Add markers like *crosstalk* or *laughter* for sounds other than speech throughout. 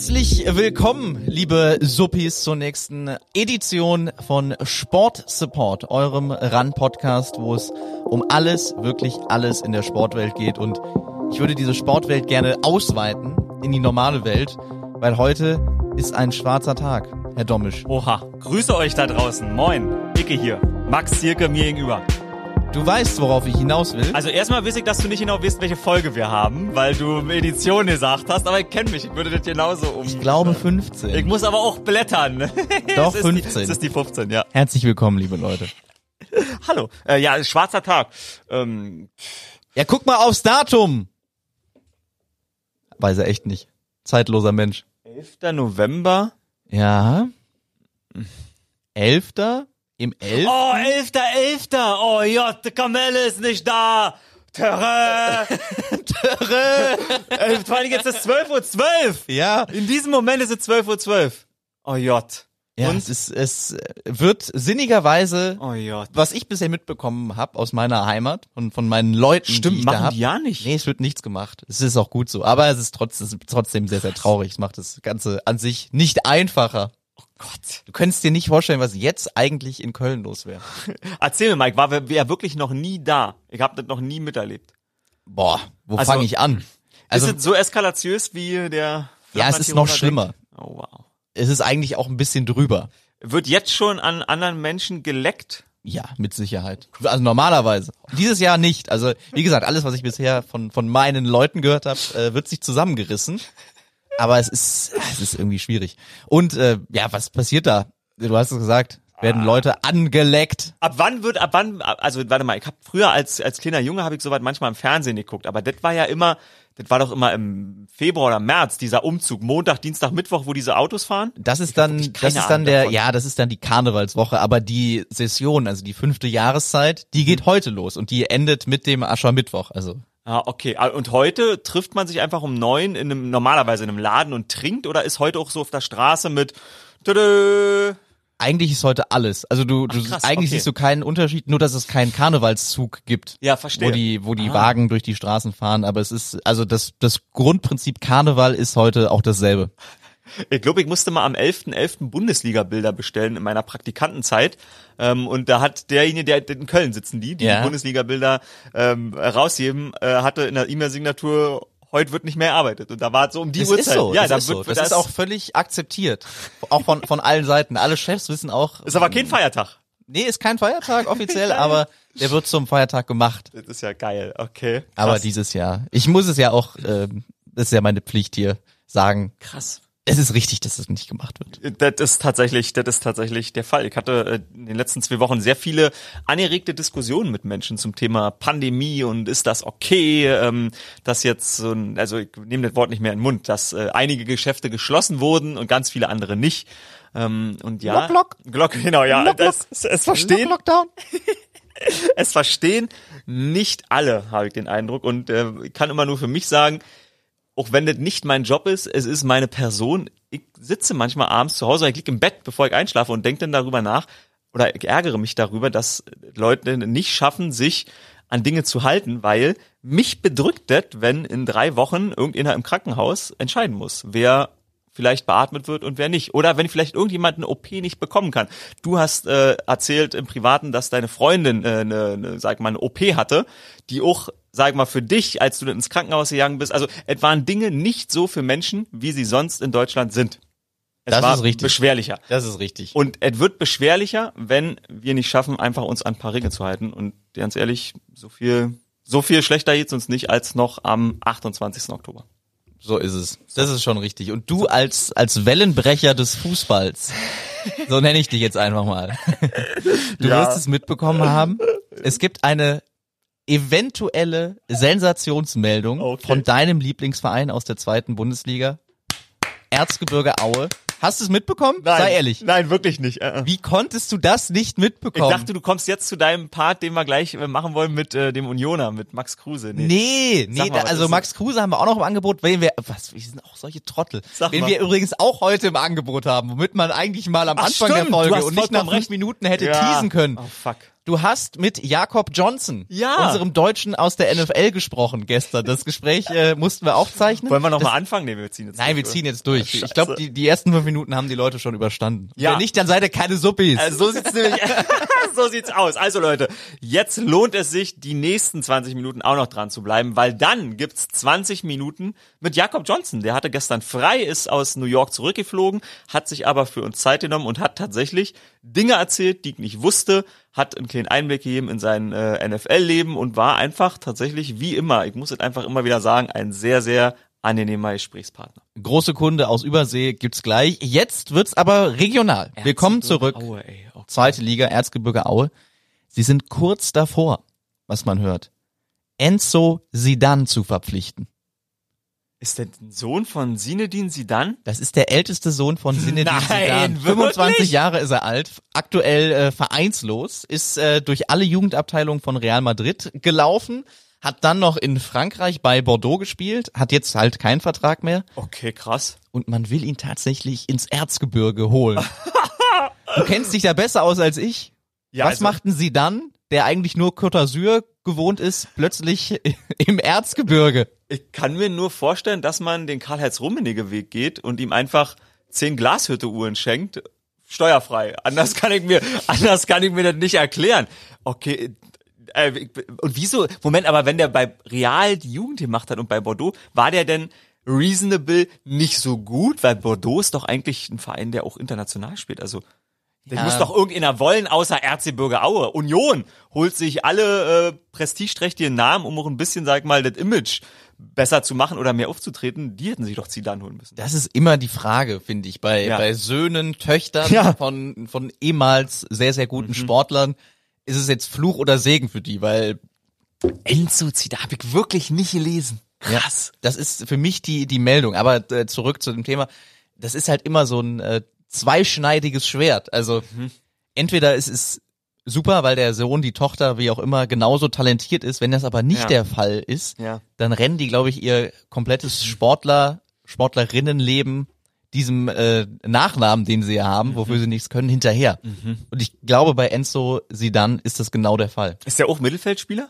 Herzlich willkommen, liebe Suppis, zur nächsten Edition von Sport Support, eurem RAN-Podcast, wo es um alles, wirklich alles in der Sportwelt geht. Und ich würde diese Sportwelt gerne ausweiten in die normale Welt, weil heute ist ein schwarzer Tag, Herr Domisch. Oha, grüße euch da draußen. Moin, Icke hier. Max Zirke mir gegenüber. Du weißt, worauf ich hinaus will. Also erstmal weiß ich, dass du nicht genau weißt, welche Folge wir haben, weil du Edition gesagt hast, aber ich kenne mich, ich würde das genauso um. Ich glaube 15. Ich muss aber auch blättern. *laughs* Doch, Es ist 15. Die, es ist die 15, ja. Herzlich willkommen, liebe Leute. *laughs* Hallo. Äh, ja, schwarzer Tag. Ähm, Ja, guck mal aufs Datum. Weiß er echt nicht. Zeitloser Mensch. 11. November. Ja. Elfter? Im Elf? Oh, 11.11. Oh Gott, die Kamelle ist nicht da. Terre. *laughs* Terre. Äh, Vor allem jetzt ist 12.12 Uhr. 12. Ja. In diesem Moment ist es 12.12 Uhr. Oh Gott. Ja, Und? es, ist, es wird sinnigerweise, Oh Gott. was ich bisher mitbekommen habe aus meiner Heimat und von meinen Leuten, Stimmt, die ich da machen hab. die ja nicht. Nee, es wird nichts gemacht. Es ist auch gut so. Aber es ist trotzdem, es ist trotzdem sehr, sehr traurig. Es macht das Ganze an sich nicht einfacher. Gott. Du könntest dir nicht vorstellen, was jetzt eigentlich in Köln los wäre. *laughs* Erzähl mir, Mike, war wer, wer wirklich noch nie da? Ich habe das noch nie miterlebt. Boah, wo Also, fange ich an? Also, ist es so eskalatiös wie der ja, es ist noch schlimmer. Oh wow. Es ist eigentlich auch ein bisschen drüber. Wird jetzt schon an anderen Menschen geleckt? Ja, mit Sicherheit. Also normalerweise. Dieses Jahr nicht. Also wie gesagt, alles, was ich bisher von von meinen Leuten gehört habe, äh, wird sich zusammengerissen. Aber es ist es ist irgendwie schwierig. Und äh, ja, was passiert da? Du hast es gesagt, werden Leute angeleckt. Ab wann wird, ab wann, also warte mal, ich habe früher als als kleiner Junge habe ich soweit manchmal im Fernsehen geguckt, aber das war ja immer, das war doch immer im Februar oder März dieser Umzug, Montag, Dienstag, Mittwoch, wo diese Autos fahren. Das ist dann, das ist dann Ahnung der, davon. ja, das ist dann die Karnevalswoche. Aber die Session, also die fünfte Jahreszeit, die Mhm. geht heute los und die endet mit dem Aschermittwoch. Also Ah, okay. Ah, Und heute trifft man sich einfach um neun in einem normalerweise in einem Laden und trinkt oder ist heute auch so auf der Straße mit Tada, eigentlich ist heute alles. Also du, du krass, eigentlich okay. siehst du keinen Unterschied, nur dass es keinen Karnevalszug gibt. Ja, verstehe. Wo die, wo die Ah. Wagen durch die Straßen fahren. Aber es ist, also das, das Grundprinzip Karneval ist heute auch dasselbe. Ich glaube, ich musste mal am 11.11. Bundesliga-Bilder bestellen in meiner Praktikantenzeit. Ähm, und da hat derjenige, der in Köln sitzen die, die Ja. die Bundesliga-Bilder ähm, rausgeben, äh, hatte in der E-Mail-Signatur, heute wird nicht mehr gearbeitet. Und da war es so um die Das Uhrzeit. ist so. Ja, das da ist so. wird, Das da ist auch völlig akzeptiert. Auch von, von allen Seiten. Alle Chefs wissen auch. ist aber kein Feiertag. Nee, ist kein Feiertag *laughs* offiziell, aber der wird zum Feiertag gemacht. Das ist ja geil, okay. Aber Krass. dieses Jahr. Ich muss es ja auch, ähm, das ist ja meine Pflicht hier, sagen. krass. Es ist richtig, dass es nicht gemacht wird. Das ist tatsächlich, das ist tatsächlich der Fall. Ich hatte äh, in den letzten zwei Wochen sehr viele angeregte Diskussionen mit Menschen zum Thema Pandemie und ist das okay, ähm, dass jetzt so ein, also ich nehme das Wort nicht mehr in den Mund, dass äh, einige Geschäfte geschlossen wurden und ganz viele andere nicht. Ähm, und ja, Glock, Glock, genau, ja, Glock, das, es, es verstehen, Lockdown. *laughs* es verstehen nicht alle, habe ich den Eindruck. Und äh, ich kann immer nur für mich sagen, auch wenn das nicht mein Job ist, es ist meine Person. Ich sitze manchmal abends zu Hause, ich liege im Bett, bevor ich einschlafe und denke dann darüber nach oder ich ärgere mich darüber, dass Leute nicht schaffen, sich an Dinge zu halten, weil mich bedrückt das, wenn in drei Wochen irgendjemand im Krankenhaus entscheiden muss, wer vielleicht beatmet wird und wer nicht. Oder wenn vielleicht irgendjemand eine OP nicht bekommen kann. Du hast äh, erzählt im Privaten, dass deine Freundin äh, eine, eine, sag mal, eine OP hatte, die auch, sag mal, für dich, als du ins Krankenhaus gegangen bist, also es waren Dinge nicht so für Menschen, wie sie sonst in Deutschland sind. Es Das war ist richtig. beschwerlicher. Das ist richtig. Und es wird beschwerlicher, wenn wir nicht schaffen, einfach uns an ein paar Regeln zu halten. Und ganz ehrlich, so viel, so viel schlechter geht's uns nicht als noch am 28. Oktober. So ist es. Das ist schon richtig. Und du als, als Wellenbrecher des Fußballs, so nenne ich dich jetzt einfach mal. *laughs* Du Ja. wirst es mitbekommen haben. Es gibt eine eventuelle Sensationsmeldung Okay. von deinem Lieblingsverein aus der zweiten Bundesliga. Erzgebirge Aue Hast du es mitbekommen? Sei ehrlich. Nein, wirklich nicht. Äh, äh. Wie konntest du das nicht Ich mitbekommen? dachte, du kommst jetzt zu deinem Part, den wir gleich äh, machen wollen mit äh, dem Unioner, mit Max Kruse. Nee, nee, Sag mal, da, also Max Kruse haben wir auch noch im Angebot, wenn wir, was, wir sind auch solche Trottel. Sag wenn mal. wir übrigens auch heute im Angebot haben, womit man eigentlich mal am Ach, Anfang stimmt, der Folge und nicht nach fünf. Minuten hätte Ja. teasen können. Oh fuck. Du hast mit Jakob Johnson, Ja. unserem Deutschen aus der NFL gesprochen gestern. Das Gespräch äh, mussten wir aufzeichnen. Wollen wir noch das, mal anfangen? Nee, wir ziehen jetzt Nein, wir durch, ziehen oder? jetzt durch. Scheiße. Ich glaube, die, die ersten fünf Minuten haben die Leute schon überstanden. Ja. Wenn nicht, dann seid ihr keine Suppis. Also so sieht's nämlich, *laughs* so sieht's aus. Also Leute, jetzt lohnt es sich, die nächsten 20 Minuten auch noch dran zu bleiben, weil dann gibt's 20 Minuten mit Jakob Johnson. Der hatte gestern frei, ist aus New York zurückgeflogen, hat sich aber für uns Zeit genommen und hat tatsächlich Dinge erzählt, die ich nicht wusste, hat einen kleinen Einblick gegeben in sein äh, NFL-Leben und war einfach tatsächlich wie immer, ich muss es einfach immer wieder sagen, ein sehr, sehr angenehmer Gesprächspartner. Große Kunde aus Übersee gibt's gleich. Jetzt wird's aber regional. Wir kommen zurück. Aue, ey. Okay. Zweite Liga, Erzgebirge Aue. Sie sind kurz davor, was man hört, Enzo Sidan zu verpflichten. Ist der Sohn von Sinedin Sidan? Das ist der älteste Sohn von Zinedine Nein, Zidane. wirklich? 25 Jahre ist er alt, aktuell äh, vereinslos, ist äh, durch alle Jugendabteilungen von Real Madrid gelaufen, hat dann noch in Frankreich bei Bordeaux gespielt, hat jetzt halt keinen Vertrag mehr Okay, krass. und man will ihn tatsächlich ins Erzgebirge holen. du kennst dich da besser aus als ich. Ja, Was also- machten sie dann, der eigentlich nur Côte d'Azur gewohnt ist, plötzlich *laughs* im Erzgebirge? Ich kann mir nur vorstellen, dass man den Karl-Heinz Rummenigge Weg geht und ihm einfach zehn Glashütte-Uhren schenkt, steuerfrei. Anders kann ich mir, anders kann ich mir das nicht erklären. Okay, äh, und wieso, Moment, aber wenn der bei Real die Jugend gemacht hat und bei Bordeaux, war der denn reasonable nicht so gut? Weil Bordeaux ist doch eigentlich ein Verein, der auch international spielt, also den Ja. muss doch irgendeiner wollen, außer Erzgebirge Aue. Union holt sich alle äh, prestigeträchtigen Namen, um auch ein bisschen, sag ich mal, das Image besser zu machen oder mehr aufzutreten. Die hätten sich doch Zidane holen müssen. Das ist immer die Frage, finde ich, bei, Ja. bei Söhnen, Töchtern Ja. Mhm. von, von ehemals sehr, sehr guten Sportlern. Ist es jetzt Fluch oder Segen für die, weil Enzo Zidane habe ich wirklich nicht gelesen. Krass. Das ist für mich die, die Meldung. Aber äh, zurück zu dem Thema. Das ist halt immer so ein äh, zweischneidiges Schwert. Also Mhm. entweder es ist super, weil der Sohn, die Tochter, wie auch immer, genauso talentiert ist. Wenn das aber nicht Ja. der Fall ist, Ja. dann rennen die, glaube ich, ihr komplettes Sportler, Sportlerinnenleben diesem äh, Nachnamen, den sie haben, wofür Mhm. sie nichts können, hinterher. Und ich glaube, bei Enzo Sidan ist das genau der Fall. Ist der auch Mittelfeldspieler?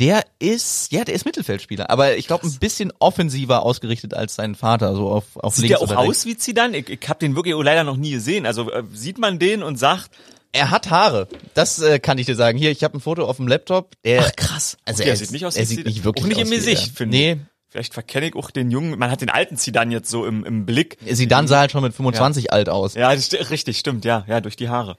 Der ist, ja, der ist Mittelfeldspieler, aber ich glaube ein bisschen offensiver ausgerichtet als sein Vater, so auf, auf Sieht links der auch aus wie Zidane? Ich, ich habe den wirklich leider noch nie gesehen. Also äh, sieht man den und sagt, Er hat Haare, das äh, kann ich dir sagen. Hier, ich habe ein Foto auf dem Laptop. Der, Ach, krass. Also Okay, er, sieht nicht aus er wie sieht Zidane. nicht wirklich Auch nicht aus wie Gesicht, finde ich. Nee, vielleicht verkenne ich auch den jungen, man hat den alten Zidane jetzt so im, im Blick. Sidan sah halt schon mit 25 alt aus. Ja, das richtig, stimmt, ja, ja, durch die Haare.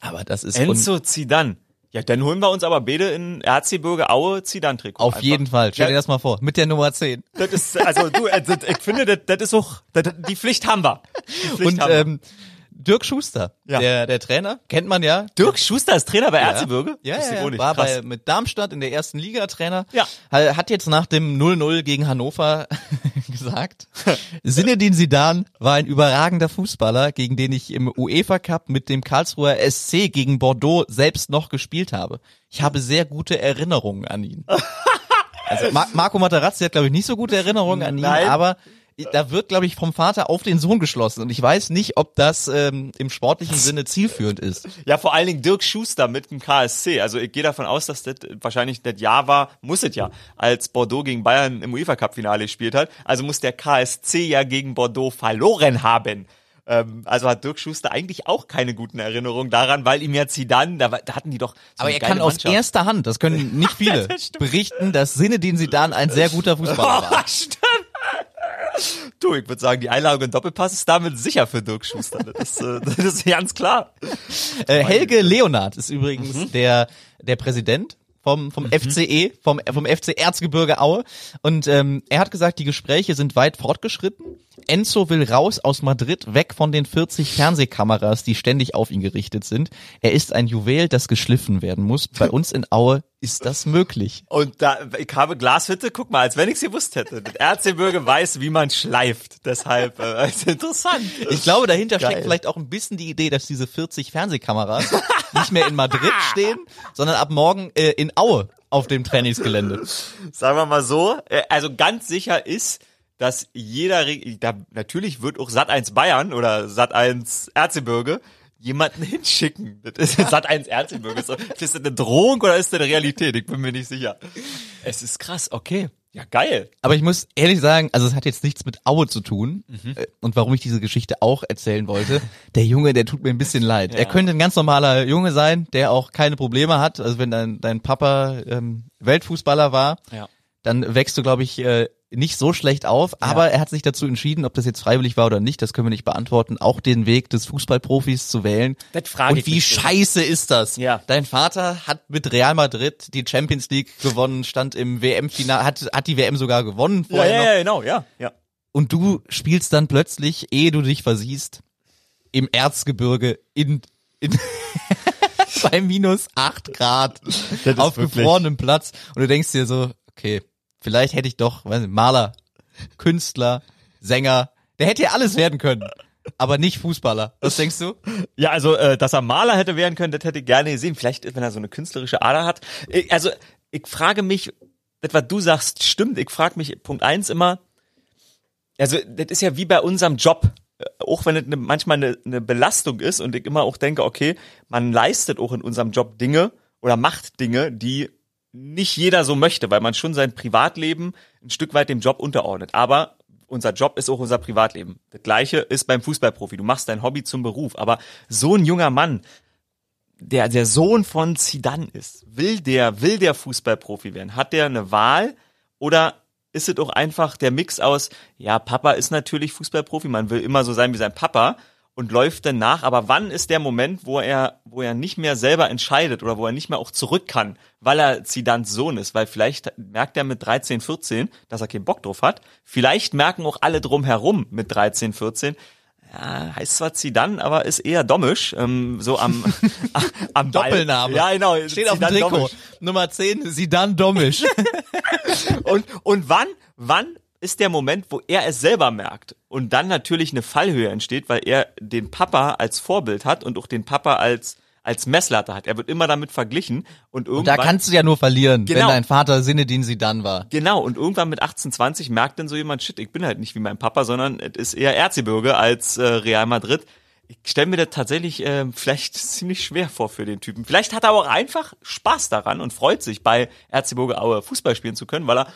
Aber das ist Enzo Zidane. Ja, dann holen wir uns aber beide in Erzgebirge Aue Zidane-Trikot. auf Einfach. jeden Fall. Stell dir das mal vor. Mit der Nummer 10. Das ist, also du, das, ich finde, das, das ist auch, das, die Pflicht haben wir. Die Pflicht Und haben wir. ähm, Dirk Schuster, Ja. der, der Trainer, kennt man ja. Dirk Schuster ist Trainer bei Erzgebirge? Ja, ja, ja. war Krass. bei, mit Darmstadt in der ersten Liga Trainer. Ja. Ha- Hat jetzt nach dem 0-0 gegen Hannover *laughs* gesagt, *laughs* Zinedine Zidane war ein überragender Fußballer, gegen den ich im UEFA Cup mit dem Karlsruher SC gegen Bordeaux selbst noch gespielt habe. Ich habe sehr gute Erinnerungen an ihn. *laughs* Also Mar Marco Materazzi hat, glaube ich, nicht so gute Erinnerungen an ihn, Nein. aber da wird, glaube ich, vom Vater auf den Sohn geschlossen. Und ich weiß nicht, ob das ähm, im sportlichen Sinne zielführend ist. Ja, vor allen Dingen Dirk Schuster mit dem KSC. Also ich gehe davon aus, dass das wahrscheinlich das Jahr war, muss es ja, als Bordeaux gegen Bayern im UEFA Cup Finale gespielt hat. Also muss der KSC ja gegen Bordeaux verloren haben. Ähm, also hat Dirk Schuster eigentlich auch keine guten Erinnerungen daran, weil ihm ja Zidane, da, da hatten die doch so Aber er kann aus Mannschaft. erster Hand, das können *laughs* nicht viele, Das berichten, dass Sinedin Sidan ein sehr guter Fußballer *laughs* war. Oh. Du, ich würde sagen, die Einladung in Doppelpass ist damit sicher für Dirk Schuster. Das ist, äh, das ist ganz klar. Äh, Helge Leonard ist übrigens der, der Präsident vom, vom FCE, vom, vom FC Erzgebirge Aue. Und ähm, er hat gesagt, die Gespräche sind weit fortgeschritten. Enzo will raus aus Madrid, weg von den 40 Fernsehkameras, die ständig auf ihn gerichtet sind. Er ist ein Juwel, das geschliffen werden muss. Bei *laughs* uns in Aue ist das möglich? Und da, ich habe Glashütte, guck mal, als wenn ich es gewusst hätte. Das Erzgebirge weiß, wie man schleift. Deshalb äh, ist *laughs* interessant. Ich glaube, dahinter Geil. steckt vielleicht auch ein bisschen die Idee, dass diese 40 Fernsehkameras *laughs* nicht mehr in Madrid stehen, sondern ab morgen äh, in Aue auf dem Trainingsgelände. Sagen wir mal so. äh, Also ganz sicher ist, dass jeder, da, natürlich wird auch Sat1 Bayern oder Sat1 Erzgebirge jemanden *laughs* hinschicken. Das ist *laughs* Sat1 Erzgebirge. Ist das eine Drohung oder ist das eine Realität? Ich bin mir nicht sicher. Es ist krass, okay. Ja, geil. Aber ich muss ehrlich sagen, also es hat jetzt nichts mit Aue zu tun. Äh, Und warum ich diese Geschichte auch erzählen wollte, *laughs* der Junge, der tut mir ein bisschen leid. Er könnte ein ganz normaler Junge sein, der auch keine Probleme hat. Also wenn dein, dein Papa ähm, Weltfußballer war, Ja. dann wächst du, glaube ich, äh, nicht so schlecht auf. Aber er hat sich dazu entschieden, ob das jetzt freiwillig war oder nicht, das können wir nicht beantworten, auch den Weg des Fußballprofis zu wählen. Das frage Und ich wie mich so. scheiße ist das? Ja. Dein Vater hat mit Real Madrid die Champions League gewonnen, stand im WM-Final, hat, hat die WM sogar gewonnen Ja, vorher ja, noch. ja, genau, ja, ja. Und du spielst dann plötzlich, ehe du dich versiehst, im Erzgebirge in, in *laughs* bei minus acht Grad auf gefrorenem Platz und du denkst dir so, okay, vielleicht hätte ich doch, weiß nicht, Maler, Künstler, Sänger, der hätte ja alles werden können, aber nicht Fußballer. Was denkst du? Ja, also, äh, dass er Maler hätte werden können, das hätte ich gerne gesehen. Vielleicht, wenn er so eine künstlerische Ader hat. Ich, also, ich frage mich, das, was du sagst, stimmt. Ich frage mich, Punkt eins immer, also, das ist ja wie bei unserem Job. Äh, Auch wenn es ne, manchmal eine, eine Belastung ist und ich immer auch denke, okay, man leistet auch in unserem Job Dinge oder macht Dinge, die nicht jeder so möchte, weil man schon sein Privatleben ein Stück weit dem Job unterordnet. Aber unser Job ist auch unser Privatleben. Das gleiche ist beim Fußballprofi. Du machst dein Hobby zum Beruf. Aber so ein junger Mann, der der Sohn von Zidane ist, will der, will der Fußballprofi werden? Hat der eine Wahl oder ist es auch einfach der Mix aus, ja, Papa ist natürlich Fußballprofi, man will immer so sein wie sein Papa und läuft dann nach, aber wann ist der Moment, wo er, wo er nicht mehr selber entscheidet oder wo er nicht mehr auch zurück kann, weil er Zidans Sohn ist, weil vielleicht merkt er mit 13, 14, dass er keinen Bock drauf hat, vielleicht merken auch alle drumherum mit 13, 14, ja, heißt zwar Zidane, aber ist eher dommisch, ähm, so am, *laughs* *laughs* am. Doppelname. Ja, genau. Steht auf dem Zidane Trikot. Dommisch. Nummer 10, Sidan Domisch. *laughs* Und, und wann, wann ist der Moment, wo er es selber merkt und dann natürlich eine Fallhöhe entsteht, weil er den Papa als Vorbild hat und auch den Papa als als Messlatte hat. Er wird immer damit verglichen und Da irgendwann kannst du ja nur verlieren, wenn Genau. dein Vater Sinedin Sidan war. genau und irgendwann mit 18, 20 merkt dann so jemand, shit, ich bin halt nicht wie mein Papa, sondern es ist eher Erzgebirge als äh, Real Madrid. Ich stelle mir das tatsächlich äh, vielleicht *laughs* ziemlich schwer vor für den Typen. Vielleicht hat er aber auch einfach Spaß daran und freut sich bei Erzgebirge Aue Fußball spielen zu können, weil er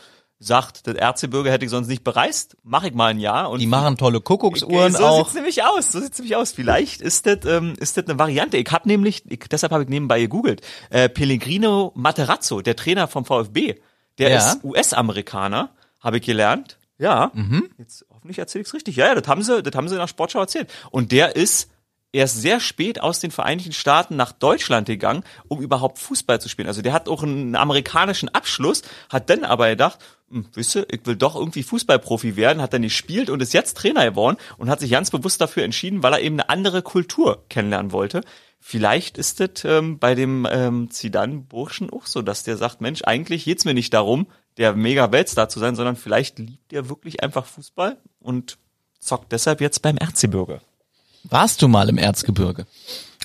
sagt, das Erzgebirge hätte ich sonst nicht bereist, mache ich mal ein Jahr und Die machen tolle Kuckucksuhren so auch. sieht's nämlich aus. So sieht's nämlich aus. Vielleicht ist das ähm, ist das eine Variante. Ich habe nämlich, ich, deshalb habe ich nebenbei gegoogelt, äh, Pellegrino Materazzo, der Trainer vom VfB, der Ja. ist US-Amerikaner, habe ich gelernt. Ja. Jetzt hoffentlich erzähle ich's richtig. Ja, ja, das haben sie, das haben sie in der Sportschau erzählt. Und der ist erst sehr spät aus den Vereinigten Staaten nach Deutschland gegangen, um überhaupt Fußball zu spielen. Also der hat auch einen amerikanischen Abschluss, hat dann aber gedacht, hm, wisse, ich will doch irgendwie Fußballprofi werden, hat dann gespielt und ist jetzt Trainer geworden und hat sich ganz bewusst dafür entschieden, weil er eben eine andere Kultur kennenlernen wollte. Vielleicht ist es ähm, bei dem ähm, Zidane-Burschen auch so, dass der sagt, Mensch, eigentlich geht's mir nicht darum, der mega Weltstar zu sein, sondern vielleicht liebt er wirklich einfach Fußball und zockt deshalb jetzt beim Erzgebirge. Warst du mal im Erzgebirge?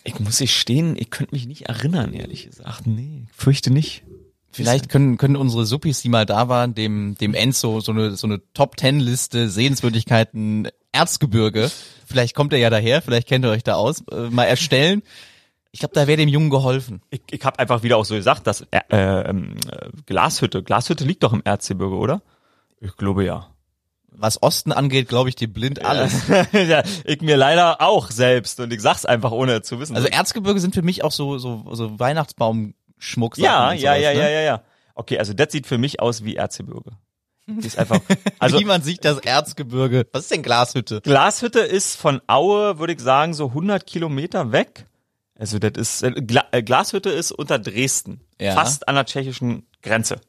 Ich muss ich stehen, ich könnte mich nicht erinnern, ehrlich gesagt. Nee, ich fürchte nicht. Vielleicht können, können unsere Suppis, die mal da waren, dem, dem Enzo so eine, so eine Top-Ten-Liste Sehenswürdigkeiten Erzgebirge, vielleicht kommt er ja daher, vielleicht kennt ihr euch da aus, äh, mal erstellen. Ich glaube, da wäre dem Jungen geholfen. Ich, ich habe einfach wieder auch so gesagt, dass äh, ähm, äh, Glashütte, Glashütte liegt doch im Erzgebirge, oder? Ich glaube ja. Was Osten angeht, glaube ich dir blind alles. *laughs* ja. Ich mir leider auch selbst und ich sag's einfach ohne zu wissen. Also Erzgebirge sind für mich auch so, so, so Weihnachtsbaumschmuck. ja, ja, ja, ne? ja, ja, ja. Okay, also das sieht für mich aus wie Erzgebirge. Die ist einfach. *laughs* Also Wie man sich das Erzgebirge. Was ist denn Glashütte? Glashütte ist von Aue, würde ich sagen, so 100 Kilometer weg. Also das ist äh, Gla äh, Glashütte ist unter Dresden, Ja. fast an der tschechischen Grenze.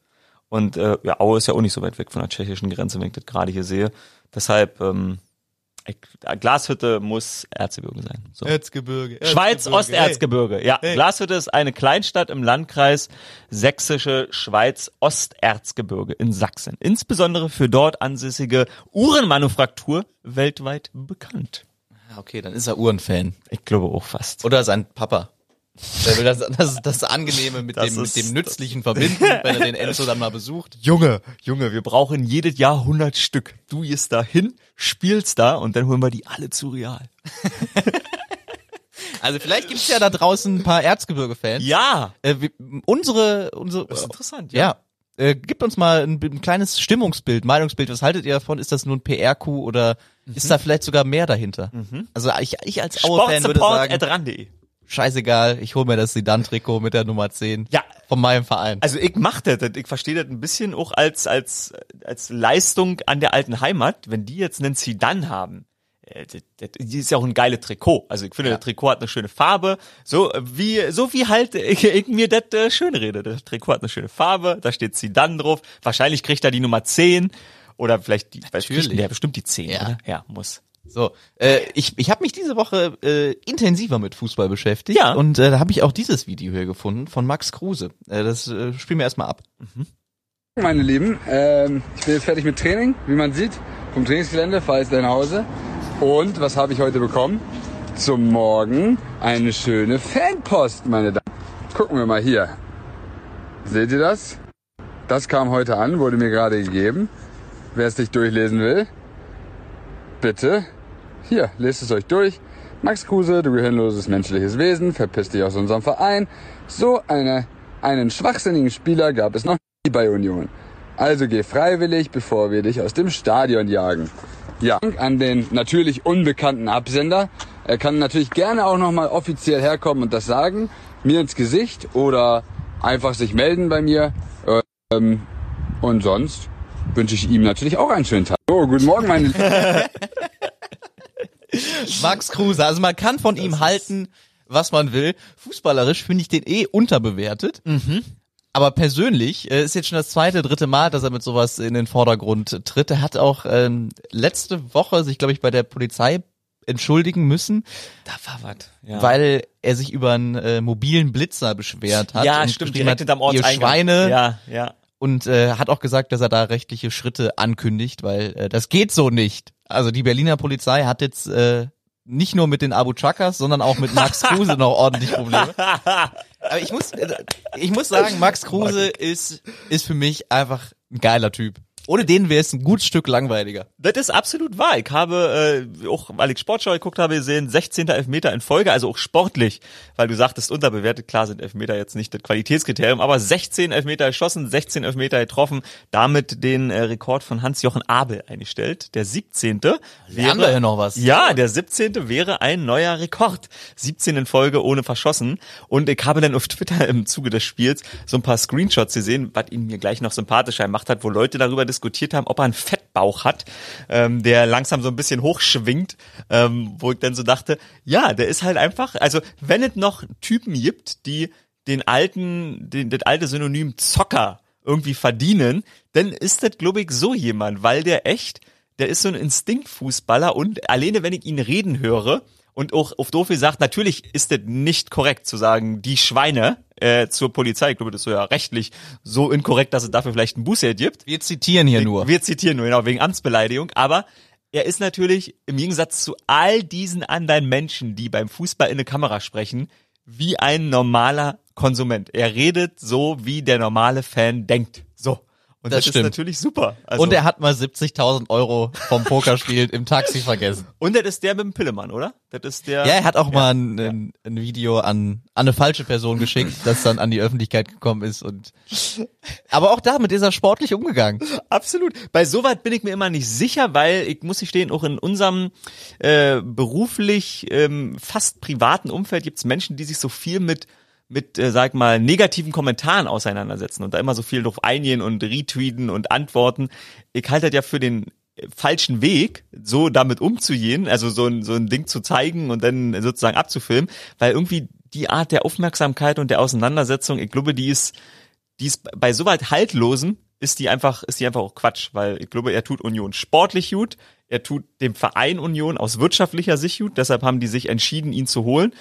Und äh, ja, Aue ist ja auch nicht so weit weg von der tschechischen Grenze, wenn ich das gerade hier sehe. Deshalb, ähm, Ich, Glashütte muss Erzgebirge sein. So. Erzgebirge. Schweiz, Osterzgebirge. Ja, Hey. Glashütte ist eine Kleinstadt im Landkreis Sächsische Schweiz Osterzgebirge in Sachsen. Insbesondere für dort ansässige Uhrenmanufaktur weltweit bekannt. Ah, Okay, dann ist er Uhrenfan. Ich glaube auch fast. Oder sein Papa. Der will das, das, das Angenehme mit, Das dem, mit dem Nützlichen verbinden, *laughs* wenn er den Enzo dann mal besucht. Junge, Junge, wir brauchen jedes Jahr 100 Stück. Du gehst da hin, spielst da und dann holen wir die alle zu Real. *laughs* Also vielleicht gibt's ja da draußen ein paar Erzgebirge-Fans. Ja, Äh, wir, unsere, unsere, das ist interessant. ja. Äh, gibt uns mal ein, ein kleines Stimmungsbild, Meinungsbild. Was haltet ihr davon? Ist das nur ein PR-Coup oder ist da vielleicht sogar mehr dahinter? Also ich, ich als Aue-Fan würde sagen, Sportsupport.ran.de. scheißegal, ich hole mir das Sidan-Trikot mit der Nummer 10 Ja. von meinem Verein. Also ich mach das, ich verstehe das ein bisschen auch als, als, als Leistung an der alten Heimat, wenn die jetzt einen Zidane haben. äh, Das, das ist ja auch ein geiles Trikot. Also ich finde, Ja. das Trikot hat eine schöne Farbe. So wie, so wie halt *laughs* ich, ich mir das äh, schön rede. Das Trikot hat eine schöne Farbe, da steht Zidane drauf. Wahrscheinlich kriegt er die Nummer 10 oder vielleicht die, weiß, Natürlich. kriegt der bestimmt die 10, Ja. oder? Ja, muss. So, äh, ich, ich habe mich diese Woche äh, intensiver mit Fußball beschäftigt Ja. und äh, da habe ich auch dieses Video hier gefunden von Max Kruse. Äh, das äh, spielen wir erstmal ab. Meine Lieben, ähm, ich bin jetzt fertig mit Training, wie man sieht. Vom Trainingsgelände fahre jetzt nach Hause. Und was habe ich heute bekommen? Zum Morgen eine schöne Fanpost, meine Damen. Gucken wir mal hier. Seht ihr das? Das kam heute an, wurde mir gerade gegeben. Wer es nicht durchlesen will, bitte. Hier, lest es euch durch. Max Kruse, du gehirnloses menschliches Wesen, verpiss dich aus unserem Verein. So eine, einen schwachsinnigen Spieler gab es noch nie bei Union. Also geh freiwillig, bevor wir dich aus dem Stadion jagen. Ja, an den natürlich unbekannten Absender. Er kann natürlich gerne auch nochmal offiziell herkommen und das sagen. Mir ins Gesicht oder einfach sich melden bei mir. Ähm, und sonst wünsche ich ihm natürlich auch einen schönen Tag. So, guten Morgen, meine Lieben. *laughs* Max Kruse, also man kann von ihm halten, was man will. Fußballerisch finde ich den eh unterbewertet. Aber persönlich äh, ist jetzt schon das zweite, dritte Mal, dass er mit sowas in den Vordergrund tritt. Er hat auch ähm, letzte Woche sich, glaube ich, bei der Polizei entschuldigen müssen, Da war was. Ja. weil er sich über einen äh, mobilen Blitzer beschwert hat. ja, und stimmt, direkt hat, hinterm ihr Ortseingang. Schweine. Ja, ja. Und äh, hat auch gesagt, dass er da rechtliche Schritte ankündigt, weil äh, das geht so nicht. Also die Berliner Polizei hat jetzt äh, nicht nur mit den Abu Chakas, sondern auch mit Max Kruse noch ordentlich Probleme. Aber ich muss, äh, ich muss sagen, Max Kruse ist, ist für mich einfach ein geiler Typ. Ohne den wäre es ein gutes Stück langweiliger. Das ist absolut wahr. Ich habe äh, auch, weil ich Sportschau geguckt habe, gesehen, 16. Elfmeter in Folge, also auch sportlich, weil du sagtest, unterbewertet, klar sind Elfmeter jetzt nicht das Qualitätskriterium, aber 16 Elfmeter geschossen, 16 Elfmeter getroffen, damit den äh, Rekord von Hans-Jochen Abel eingestellt. Der 17. Lernen wir hier noch was. Ja, der 17. wäre ein neuer Rekord. 17 in Folge ohne verschossen. Und ich habe dann auf Twitter im Zuge des Spiels so ein paar Screenshots gesehen, was ihn mir gleich noch sympathischer gemacht hat, wo Leute darüber diskutiert haben, ob er einen Fettbauch hat, ähm, der langsam so ein bisschen hochschwingt, ähm, wo ich dann so dachte, ja, der ist halt einfach, also wenn es noch Typen gibt, die den alten, den, das alte Synonym Zocker irgendwie verdienen, dann ist das, glaube ich, so jemand, weil der echt, der ist so ein Instinktfußballer und alleine wenn ich ihn reden höre und auch auf doof gesagt, natürlich ist das nicht korrekt zu sagen, die Schweine äh, zur Polizei, ich glaube, das ist ja rechtlich so inkorrekt, dass es dafür vielleicht ein Bußgeld gibt. Wir zitieren hier nur. Wir zitieren nur, genau, wegen Amtsbeleidigung, aber er ist natürlich im Gegensatz zu all diesen anderen Menschen, die beim Fußball in eine Kamera sprechen, wie ein normaler Konsument. Er redet so, wie der normale Fan denkt. So. Und Das das, stimmt. ist natürlich super. Also, Und er hat mal 70.000 Euro vom Pokerspiel im Taxi vergessen. und das ist der mit dem Pillemann, oder? Das ist der. Ja, er hat auch mal ein, ein, ein Video an, an eine falsche Person geschickt, das dann an die Öffentlichkeit gekommen ist und aber auch damit ist er sportlich umgegangen. Absolut. Bei sowas bin ich mir immer nicht sicher, weil ich muss gestehen, auch in unserem äh, beruflich ähm, fast privaten Umfeld gibt es Menschen, die sich so viel mit mit, äh, sag mal, negativen Kommentaren auseinandersetzen und da immer so viel drauf eingehen und retweeten und antworten. Ich halte das ja für den äh, falschen Weg, so damit umzugehen, also so ein, so ein Ding zu zeigen und dann sozusagen abzufilmen, weil irgendwie die Art der Aufmerksamkeit und der Auseinandersetzung, ich glaube, die ist, die ist bei so weit haltlosen, ist die einfach, ist die einfach auch Quatsch, weil ich glaube, er tut Union sportlich gut. er tut dem Verein Union aus wirtschaftlicher Sicht gut, deshalb haben die sich entschieden, ihn zu holen.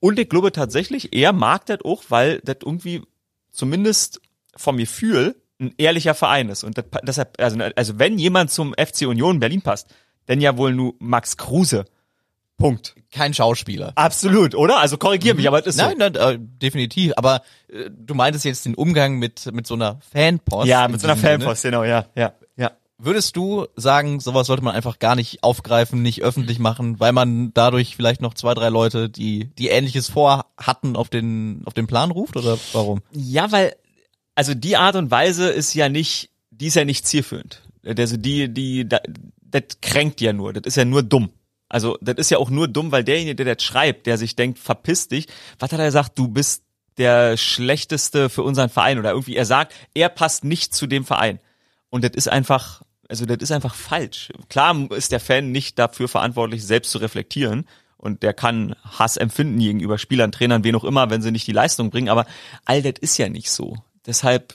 Und ich glaube tatsächlich, er mag das auch, weil das irgendwie zumindest vom Gefühl ein ehrlicher Verein ist. Und das, deshalb, also, also wenn jemand zum FC Union Berlin passt, denn ja wohl nur Max Kruse. Punkt. Kein Schauspieler. Absolut, oder? Also korrigier mich, aber das ist so. Nein, nein, äh, definitiv. Aber äh, du meintest jetzt den Umgang mit mit so einer Fanpost. Ja, mit so einer Sinne. Fanpost, genau, ja, ja, ja. Würdest du sagen, sowas sollte man einfach gar nicht aufgreifen, nicht öffentlich machen, weil man dadurch vielleicht noch zwei, drei Leute, die die Ähnliches vorhatten, auf den auf den Plan ruft oder warum? Ja, weil, also die Art und Weise ist ja nicht, die ist ja nicht zielführend. Also die, die, da- das kränkt ja nur, das ist ja nur dumm. Also das ist ja auch nur dumm, weil derjenige, der das schreibt, der sich denkt, verpiss dich, was hat er gesagt, du bist der schlechteste für unseren Verein oder irgendwie, er sagt, er passt nicht zu dem Verein. Und das ist einfach, also das ist einfach falsch. Klar ist der Fan nicht dafür verantwortlich, selbst zu reflektieren. Und der kann Hass empfinden gegenüber Spielern, Trainern, wen auch immer, wenn sie nicht die Leistung bringen. Aber all das ist ja nicht so. Deshalb,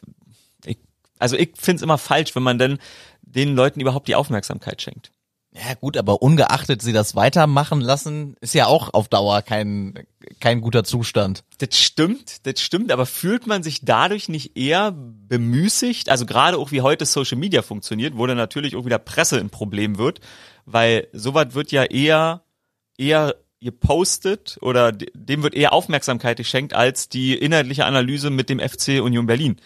ich, also ich finde es immer falsch, wenn man dann den Leuten überhaupt die Aufmerksamkeit schenkt. Ja gut, aber ungeachtet sie das weitermachen lassen, ist ja auch auf Dauer kein kein guter Zustand. Das stimmt, das stimmt, aber fühlt man sich dadurch nicht eher bemüßigt, also gerade auch wie heute Social Media funktioniert, wo dann natürlich auch wieder Presse ein Problem wird, weil sowas wird ja eher, eher gepostet oder de- dem wird eher Aufmerksamkeit geschenkt als die inhaltliche Analyse mit dem FC Union Berlin.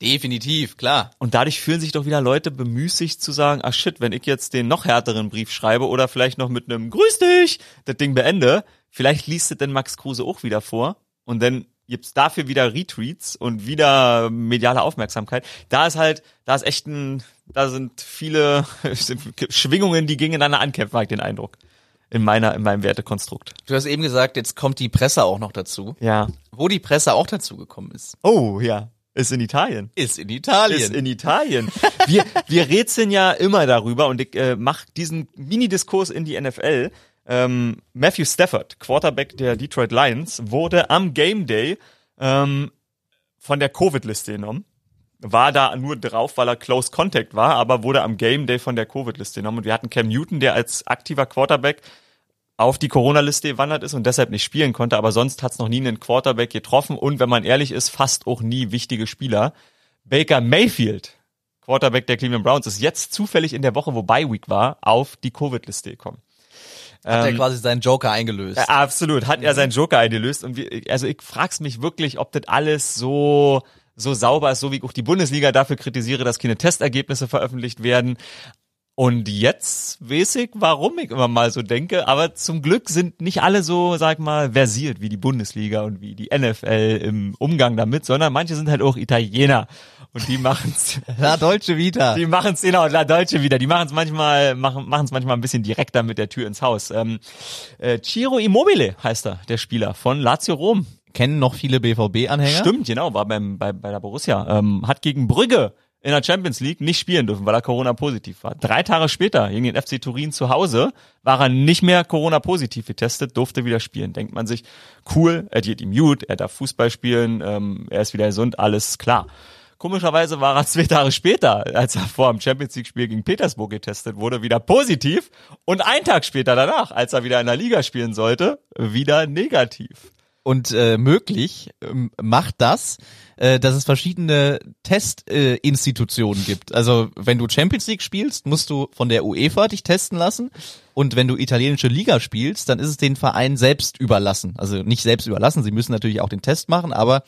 Definitiv, klar. Und dadurch fühlen sich doch wieder Leute bemüßigt zu sagen, ah shit, wenn ich jetzt den noch härteren Brief schreibe oder vielleicht noch mit einem Grüß dich das Ding beende, vielleicht liest es denn Max Kruse auch wieder vor und dann gibt's dafür wieder Retweets und wieder mediale Aufmerksamkeit. Da ist halt, da ist echt ein, da sind viele *laughs* Schwingungen, die gegeneinander ankämpfen, habe ich den Eindruck. In meiner, in meinem Wertekonstrukt. Du hast eben gesagt, jetzt kommt die Presse auch noch dazu. Ja. Wo die Presse auch dazu gekommen ist, Oh, ja. Ist in Italien. ist in Italien. ist in Italien. Wir, wir rätseln ja immer darüber und ich äh, mache diesen Mini-Diskurs in die NFL. Ähm, Matthew Stafford, Quarterback der Detroit Lions, wurde am Game Day ähm, von der Covid-Liste genommen. War da nur drauf, weil er Close Contact war, aber wurde am Game Day von der Covid-Liste genommen. Und wir hatten Cam Newton, der als aktiver Quarterback auf die Corona-Liste gewandert ist und deshalb nicht spielen konnte, aber sonst hat's noch nie einen Quarterback getroffen und wenn man ehrlich ist, fast auch nie wichtige Spieler. Baker Mayfield, Quarterback der Cleveland Browns, ist jetzt zufällig in der Woche, wo Bye Week war, auf die Covid-Liste gekommen. Hat er Ähm, quasi seinen Joker eingelöst. ja, absolut, hat er seinen Joker eingelöst und wir, also ich frag's mich wirklich, ob das alles so so sauber ist, so wie ich auch die Bundesliga dafür kritisiere, dass keine Testergebnisse veröffentlicht werden. Und jetzt weiß ich, warum ich immer mal so denke, aber zum Glück sind nicht alle so, sag mal, versiert wie die Bundesliga und wie die NFL im Umgang damit, sondern manche sind halt auch Italiener und die machen's *laughs* La Dolce Vita. die machen es genau, La Deutsche wieder. Die machen es manchmal, machen es manchmal ein bisschen direkter mit der Tür ins Haus. Ähm, äh, Ciro Immobile heißt er, der Spieler von Lazio Rom. Kennen noch viele BVB-Anhänger? Stimmt, genau, war beim, bei, bei der Borussia. Ähm, hat gegen Brügge in der Champions League nicht spielen dürfen, weil er Corona-positiv war. Drei Tage später, gegen den FC Turin zu Hause, war er nicht mehr Corona-positiv getestet, durfte wieder spielen. Denkt man sich, cool, er geht gut, er darf Fußball spielen, ähm, er ist wieder gesund, alles klar. Komischerweise war er zwei Tage später, als er vor dem Champions League-Spiel gegen Petersburg getestet wurde, wieder positiv und einen Tag später danach, als er wieder in der Liga spielen sollte, wieder negativ. Und äh, möglich ähm, macht das, äh, dass es verschiedene Testinstitutionen äh, gibt. Also wenn du Champions League spielst, musst du von der UEFA dich testen lassen. Und wenn du italienische Liga spielst, dann ist es den Verein selbst überlassen. Also nicht selbst überlassen, sie müssen natürlich auch den Test machen, aber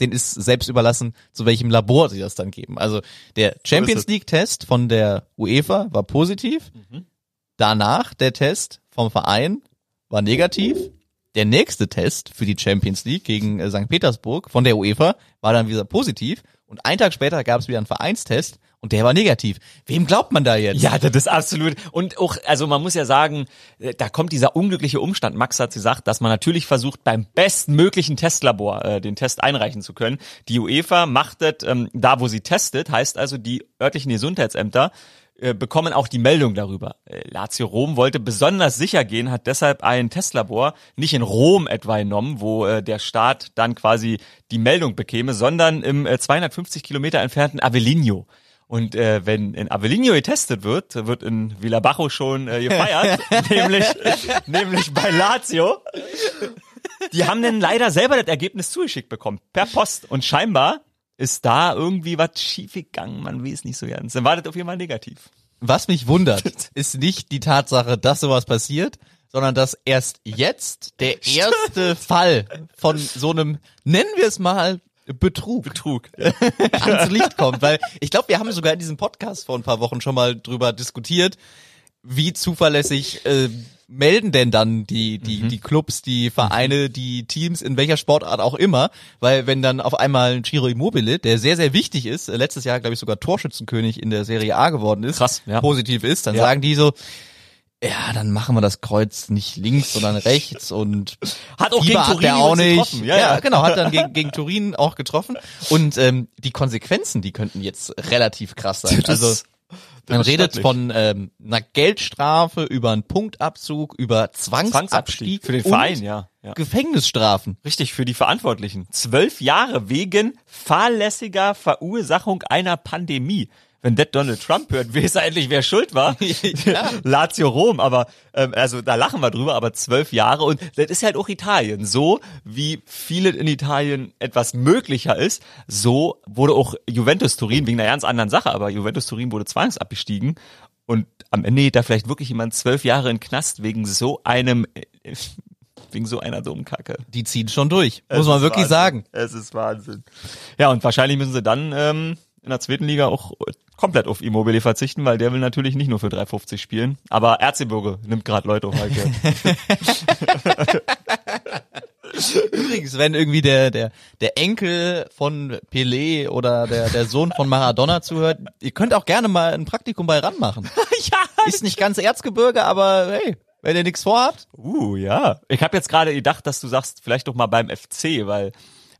den ist selbst überlassen, zu welchem Labor sie das dann geben. Also der Champions. League Test von der UEFA war positiv. Danach der Test vom Verein war negativ. Der nächste Test für die Champions League gegen äh, St. Petersburg von der UEFA war dann wieder positiv. Und einen Tag später gab es wieder einen Vereinstest und der war negativ. Wem glaubt man da jetzt? Ja, das ist absolut. Und auch, also man muss ja sagen, äh, da kommt dieser unglückliche Umstand. Max hat gesagt, dass man natürlich versucht, beim bestmöglichen Testlabor äh, den Test einreichen zu können. Die UEFA macht das ähm, da, wo sie testet, heißt also die örtlichen Gesundheitsämter bekommen auch die Meldung darüber. Äh, Lazio Rom wollte besonders sicher gehen, hat deshalb ein Testlabor nicht in Rom etwa genommen, wo äh, der Staat dann quasi die Meldung bekäme, sondern im äh, 250 Kilometer entfernten Avellino. Und äh, wenn in Avellino getestet wird, wird in Villabajo schon äh, gefeiert, *laughs* nämlich, nämlich bei Lazio. Die haben dann leider selber das Ergebnis zugeschickt bekommen, per Post. Und scheinbar ist da irgendwie was schiefgegangen, man weiß nicht so ganz. Dann war das auf jeden Fall negativ. Was mich wundert, *laughs* ist nicht die Tatsache, dass sowas passiert, sondern dass erst jetzt der erste Fall von so einem, nennen wir es mal, Betrug, Betrug. *laughs* ans Licht kommt. Weil ich glaube, wir haben sogar in diesem Podcast vor ein paar Wochen schon mal drüber diskutiert, wie zuverlässig äh, melden denn dann die die die Clubs, die Vereine, die Teams in welcher Sportart auch immer, weil wenn dann auf einmal ein Giro Immobile, der sehr sehr wichtig ist, äh, letztes Jahr glaube ich sogar Torschützenkönig in der Serie A geworden ist, Krass, ja. positiv ist, dann Ja. sagen die so ja, dann machen wir das Kreuz nicht links, sondern rechts und Hat auch Fieber gegen hat Turin auch übrigens nicht. getroffen. Ja, Ja, ja. genau, hat dann gegen, gegen Turin auch getroffen. Und ähm, die Konsequenzen, die könnten jetzt relativ krass sein. Das- also *laughs* man redet von ähm, einer Geldstrafe über einen Punktabzug, über Zwangsabstieg, Zwangsabstieg für den und Verein, ja. ja. Gefängnisstrafen. Richtig, für die Verantwortlichen. Zwölf Jahre wegen fahrlässiger Verursachung einer Pandemie. Wenn das Donald Trump hört, weiß er endlich, wer schuld war. *laughs* Ja. Lazio Rom, aber ähm, also da lachen wir drüber, aber zwölf Jahre und das ist halt auch Italien. So wie viele in Italien etwas möglicher ist, so wurde auch Juventus Turin wegen einer ganz anderen Sache, aber Juventus Turin wurde zwangsabgestiegen und am Ende geht da vielleicht wirklich jemand zwölf Jahre in Knast wegen so einem *laughs* wegen so einer dummen Kacke. Die ziehen schon durch, Es muss man wirklich Wahnsinn. sagen. Es ist Wahnsinn. Ja, und wahrscheinlich müssen sie dann ähm, in der zweiten Liga auch komplett auf Immobile verzichten, weil der will natürlich nicht nur für 3,50 spielen. Aber Erzgebirge nimmt gerade Leute auf Halke. *laughs* Übrigens, wenn irgendwie der, der, der Enkel von Pelé oder der, der Sohn von Maradona zuhört, ihr könnt auch gerne mal ein Praktikum bei RAN machen. *laughs* ja. Ist nicht ganz Erzgebirge, aber hey, wenn ihr nichts vorhabt, Uh, ja. Ich habe jetzt gerade gedacht, dass du sagst, vielleicht doch mal beim FC, weil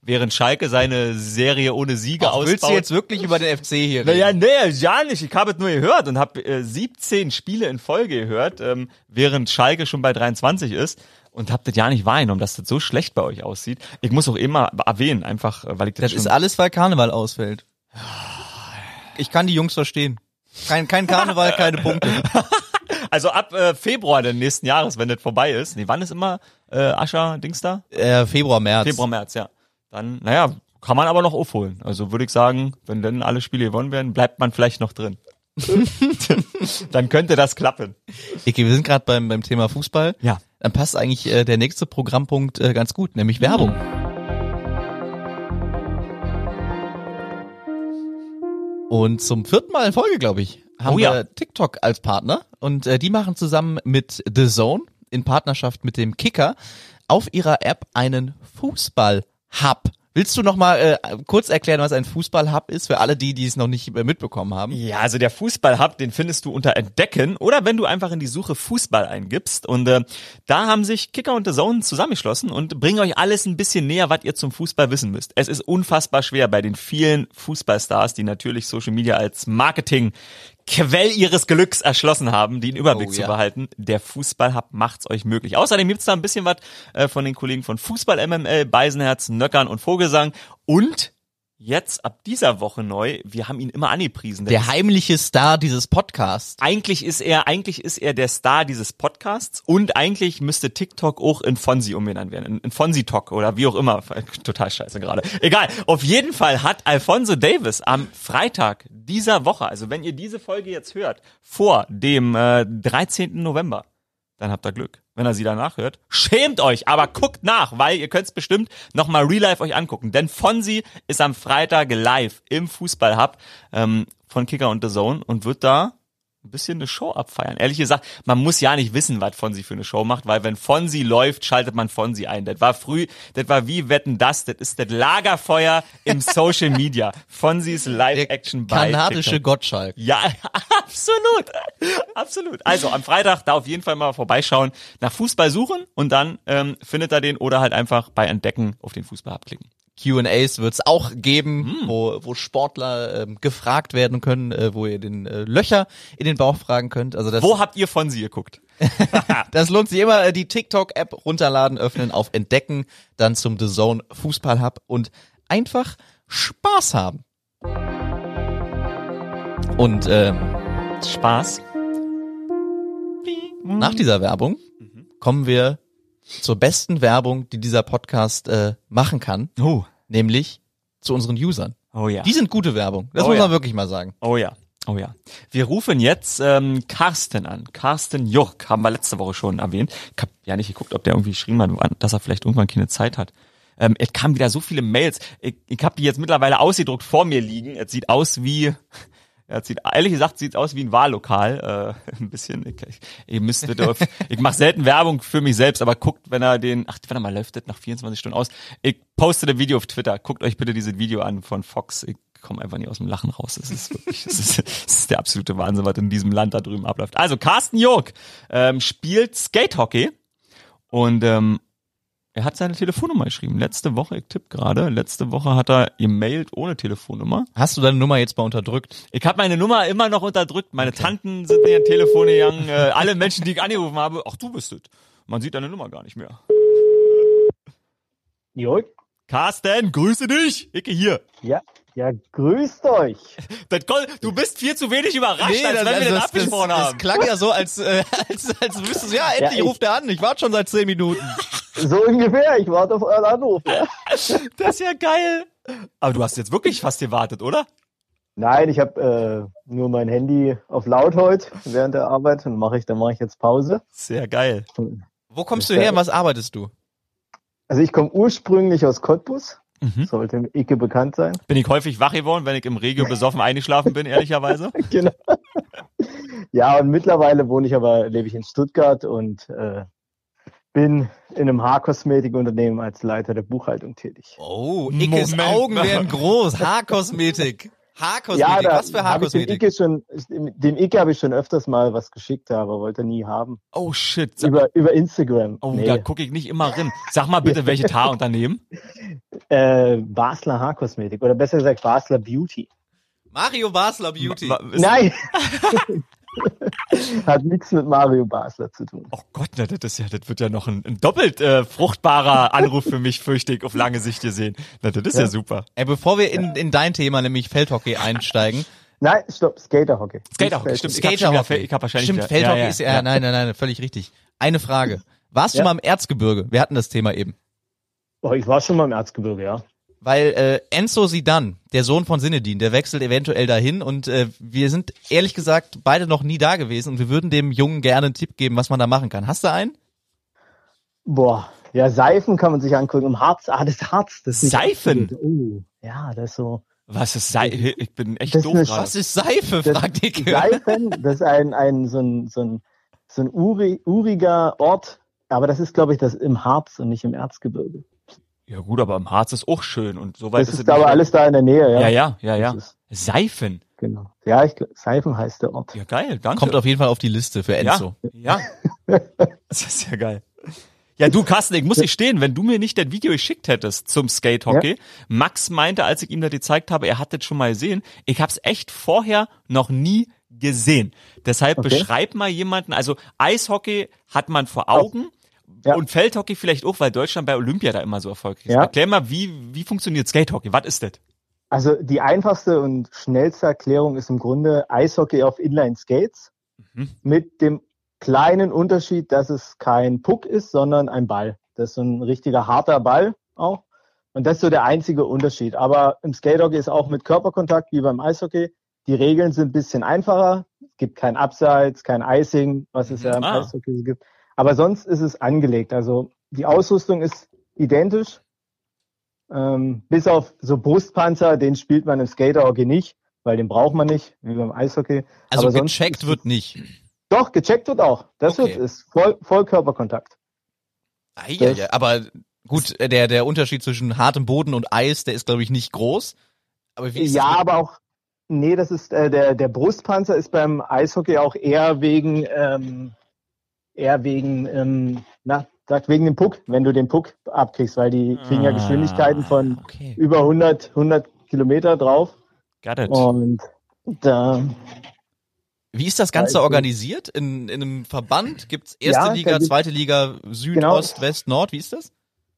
während Schalke seine Serie ohne Siege Ach, willst du ausbaut. jetzt wirklich über den FC hier reden? Naja, nee, ja nicht. Ich habe es nur gehört und habe äh, 17 Spiele in Folge gehört, ähm, während Schalke schon bei 23 ist und habe das ja nicht wahrgenommen, dass das so schlecht bei euch aussieht. Ich muss auch immer erwähnen, einfach, äh, weil ich das, Das schon... ist alles, weil Karneval ausfällt. Ich kann die Jungs verstehen. Kein, kein Karneval, *laughs* keine Punkte. also ab äh, Februar des nächsten Jahres, wenn das vorbei ist. Nee, wann ist immer äh, Ascher Dings da? Äh, Februar, März. Februar, März, ja. Dann, naja, kann man aber noch aufholen. Also würde ich sagen, wenn dann alle Spiele gewonnen werden, bleibt man vielleicht noch drin. *laughs* dann könnte das klappen. Okay, wir sind gerade beim, beim Thema Fußball. Ja. Dann passt eigentlich äh, der nächste Programmpunkt äh, ganz gut, nämlich Werbung. Und zum vierten Mal in Folge, glaube ich, haben Oh ja. wir TikTok als Partner. Und äh, die machen zusammen mit The Zone in Partnerschaft mit dem Kicker auf ihrer App einen Fußball-Hub. Willst du noch mal äh, kurz erklären, was ein Fußball-Hub ist für alle die, die es noch nicht äh, mitbekommen haben? Ja, also der Fußball-Hub, den findest du unter Entdecken oder wenn du einfach in die Suche Fußball eingibst. Und äh, da haben sich Kicker und The Zone zusammengeschlossen und bringen euch alles ein bisschen näher, was ihr zum Fußball wissen müsst. Es ist unfassbar schwer bei den vielen Fußballstars, die natürlich Social Media als Marketing Quell ihres Glücks erschlossen haben, den Überblick Oh, zu ja. behalten. Der Fußball-Hub macht's euch möglich. Außerdem gibt's da ein bisschen was äh, von den Kollegen von Fußball MML, Beisenherz, Nöckern und Vogelsang. Und jetzt ab dieser Woche neu, wir haben ihn immer angepriesen. Der heimliche Star dieses Podcasts. Eigentlich ist er, eigentlich ist er der Star dieses Podcasts und eigentlich müsste TikTok auch in Fonsi umbenannt werden. In, in Fonsi Talk oder wie auch immer. *laughs* Total scheiße gerade. Egal. Auf jeden Fall hat Alfonso Davis am Freitag dieser Woche, also wenn ihr diese Folge jetzt hört, vor dem äh, 13. November, dann habt ihr Glück. Wenn er sie danach hört, schämt euch, aber guckt nach, weil ihr könnt es bestimmt nochmal real life euch angucken. Denn Fonsi ist am Freitag live im Fußballhub ähm, von Kicker und The Zone und wird da ein bisschen eine Show abfeiern. Ehrlich gesagt, man muss ja nicht wissen, was Fonsi für eine Show macht, weil wenn Fonsi läuft, schaltet man Fonsi ein. Das war früh, das war wie Wetten das, das ist das Lagerfeuer im *laughs* Social Media. Fonsis Live-Action bei Kanadische TikTok. Gottschalk. Ja, *laughs* absolut. Absolut. Also am Freitag da auf jeden Fall mal vorbeischauen, nach Fußball suchen und dann ähm, findet er den oder halt einfach bei Entdecken auf den Fußball abklicken. Q&As wird es auch geben, Hm. wo, wo Sportler ähm, gefragt werden können, äh, wo ihr den äh, Löcher in den Bauch fragen könnt. Also das, Wo habt ihr Fonsi geguckt? *laughs* *laughs* das lohnt sich immer. Äh, die TikTok-App runterladen, öffnen, auf Entdecken, dann zum The Zone Fußball Hub und einfach Spaß haben. Und ähm, Spaß. nach dieser Werbung kommen wir zur besten Werbung, die dieser Podcast äh, machen kann, Oh, nämlich zu unseren Usern. oh ja. Die sind gute Werbung. Das Oh muss ja. man wirklich mal sagen. Oh ja. Oh ja. Wir rufen jetzt ähm, Carsten an. Carsten Jurk haben wir letzte Woche schon erwähnt. Ich hab ja nicht geguckt, ob der irgendwie geschrieben hat, dass er vielleicht irgendwann keine Zeit hat. Ähm, es kamen wieder so viele Mails. Ich, ich habe die jetzt mittlerweile ausgedruckt vor mir liegen. Es sieht aus wie, ja, es sieht, ehrlich gesagt, sieht aus wie ein Wahllokal. Äh, *laughs* ein bisschen. Ich, ich, ihr müsst auf, ich mache selten Werbung für mich selbst, aber guckt, wenn er den, ach, warte mal, läuft das nach 24 Stunden aus. Ich poste ein Video auf Twitter. Guckt euch bitte dieses Video an von Fox. Ich komme einfach nicht aus dem Lachen raus. Das ist wirklich, das ist, *laughs* das ist der absolute Wahnsinn, was in diesem Land da drüben abläuft. Also Carsten Jörg ähm, spielt Skatehockey und ähm, er hat seine Telefonnummer geschrieben. Letzte Woche, ich tippe gerade, letzte Woche hat er gemailt ohne Telefonnummer. Hast du deine Nummer jetzt mal unterdrückt? Ich habe meine Nummer immer noch unterdrückt. Meine Tanten sind mir an Telefon gegangen. Äh, alle Menschen, die ich angerufen habe, ach du bist es. Man sieht deine Nummer gar nicht mehr. Jörg? Carsten, grüße dich. Icke hier. Ja, ja, grüßt euch. Das, du bist viel zu wenig überrascht, als wenn wir das, abgesprochen das, haben. Das klang ja so, als, äh, *laughs* als, als wüsstest du, ja, endlich ich- ruft er an. Ich warte schon seit zehn Minuten. So ungefähr, ich warte auf euren Anruf. Ja? *laughs* Das ist ja geil. Aber du hast jetzt wirklich fast gewartet, oder? Nein, ich habe äh, nur mein Handy auf laut heute während der Arbeit und mache ich, dann mache ich jetzt Pause. Sehr geil. Wo kommst du her was arbeitest du? Also ich komme ursprünglich aus Cottbus, Mhm. sollte im Icke bekannt sein. Bin ich häufig wach geworden, wenn ich im Regio besoffen eingeschlafen bin, ehrlicherweise? *laughs* genau. Ja, und mittlerweile wohne ich aber, lebe ich in Stuttgart und äh, bin in einem Haarkosmetikunternehmen als Leiter der Buchhaltung tätig. Oh, Ickes Moment Augen werden groß. Haarkosmetik. Haarkosmetik. was für hab ich dem Haarkosmetik? Icke schon, dem Icke habe ich schon öfters mal was geschickt, aber wollte er nie haben. Oh shit. Über, über Instagram. Oh, nee. da gucke ich nicht immer rein. Sag mal bitte, welche Haarunternehmen? *laughs* äh, Basler Haarkosmetik oder besser gesagt Basler Beauty. Mario Basler Beauty. Ist- Nein! *laughs* *laughs* *laughs* Hat nichts mit Mario Basler zu tun. Oh Gott, na, das ist ja, das wird ja noch ein, ein doppelt äh, fruchtbarer Anruf für mich, fürchte ich, auf lange Sicht gesehen. Na, das ist ja, Ja. super. Ey, bevor wir in, in dein Thema, nämlich Feldhockey, einsteigen. Nein, stopp, Skaterhockey. Skaterhockey, stimmt. Skaterhockey. ich hab wahrscheinlich Stimmt, Feldhockey ja, ja, ist ja, ja. nein, nein, nein, völlig richtig. Eine Frage. Warst du mal im Erzgebirge? Wir hatten das Thema eben. Oh, ich war schon mal im Erzgebirge, ja. Weil äh, Enzo Sidan, der Sohn von Sinedin, der wechselt eventuell dahin und äh, wir sind ehrlich gesagt beide noch nie da gewesen und wir würden dem Jungen gerne einen Tipp geben, was man da machen kann. Hast du einen? Boah, ja, Seifen kann man sich angucken. Im Harz, ah, das Harz. Das ist Seifen? Oh, ja, das ist so. Was ist sei Ich bin echt doof eine. Was ist Seife? Fragt Icke. Seifen, das ist ein, ein, so ein, so ein, so ein uri, uriger Ort. Aber das ist, glaube ich, das im Harz und nicht im Erzgebirge. Ja gut, aber im Harz ist auch schön und so weit Das ist es ist aber nicht- alles da in der Nähe, ja. Ja, ja, ja, ja. Seifen. genau. Ja, ich glaub, Seifen heißt der Ort. Ja, geil, danke. Kommt auf jeden Fall auf die Liste für Enzo. Ja. ja. *laughs* Das ist ja geil. Ja, du Carsten, ich muss dich stehen, wenn du mir nicht das Video geschickt hättest zum Skatehockey. Max meinte, als ich ihm das gezeigt habe, er hat das schon mal gesehen. Ich habe es echt vorher noch nie gesehen. Deshalb Okay. beschreib mal jemanden, also Eishockey hat man vor Augen. Ja. Und Feldhockey vielleicht auch, weil Deutschland bei Olympia da immer so erfolgreich ist. Ja. Erklär mal, wie, wie funktioniert Skatehockey? Was ist das? Also die einfachste und schnellste Erklärung ist im Grunde Eishockey auf Inline Skates Mhm. mit dem kleinen Unterschied, dass es kein Puck ist, sondern ein Ball. Das ist so ein richtiger harter Ball auch. Und das ist so der einzige Unterschied. Aber im Skatehockey ist auch mit Körperkontakt wie beim Eishockey. Die Regeln sind ein bisschen einfacher. Es gibt kein Abseits, kein Icing, was es ja im Ah. Eishockey gibt. Aber sonst ist es angelegt. Also die Ausrüstung ist identisch. Ähm, bis auf so Brustpanzer, den spielt man im Skaterhockey nicht, weil den braucht man nicht, wie beim Eishockey. Also Aber gecheckt wird nicht. Doch, gecheckt wird auch. Das Okay. wird, ist voll, voll Körperkontakt. Eieiei, aber gut, äh, der, der Unterschied zwischen hartem Boden und Eis, der ist, glaube ich, nicht groß. Aber wie ist Ja, aber auch, nee, das ist, äh, der, der Brustpanzer ist beim Eishockey auch eher wegen, ähm, eher wegen, ähm, na, sagt wegen dem Puck, wenn du den Puck abkriegst, weil die kriegen ja Ah, Geschwindigkeiten von okay. über 100, 100 Kilometer drauf. Got it. Und da, Wie ist das Ganze Ja, organisiert? In, in einem Verband? Gibt's erste Ja, Liga, zweite Liga, Süd, Genau. Ost, West, Nord? Wie ist das?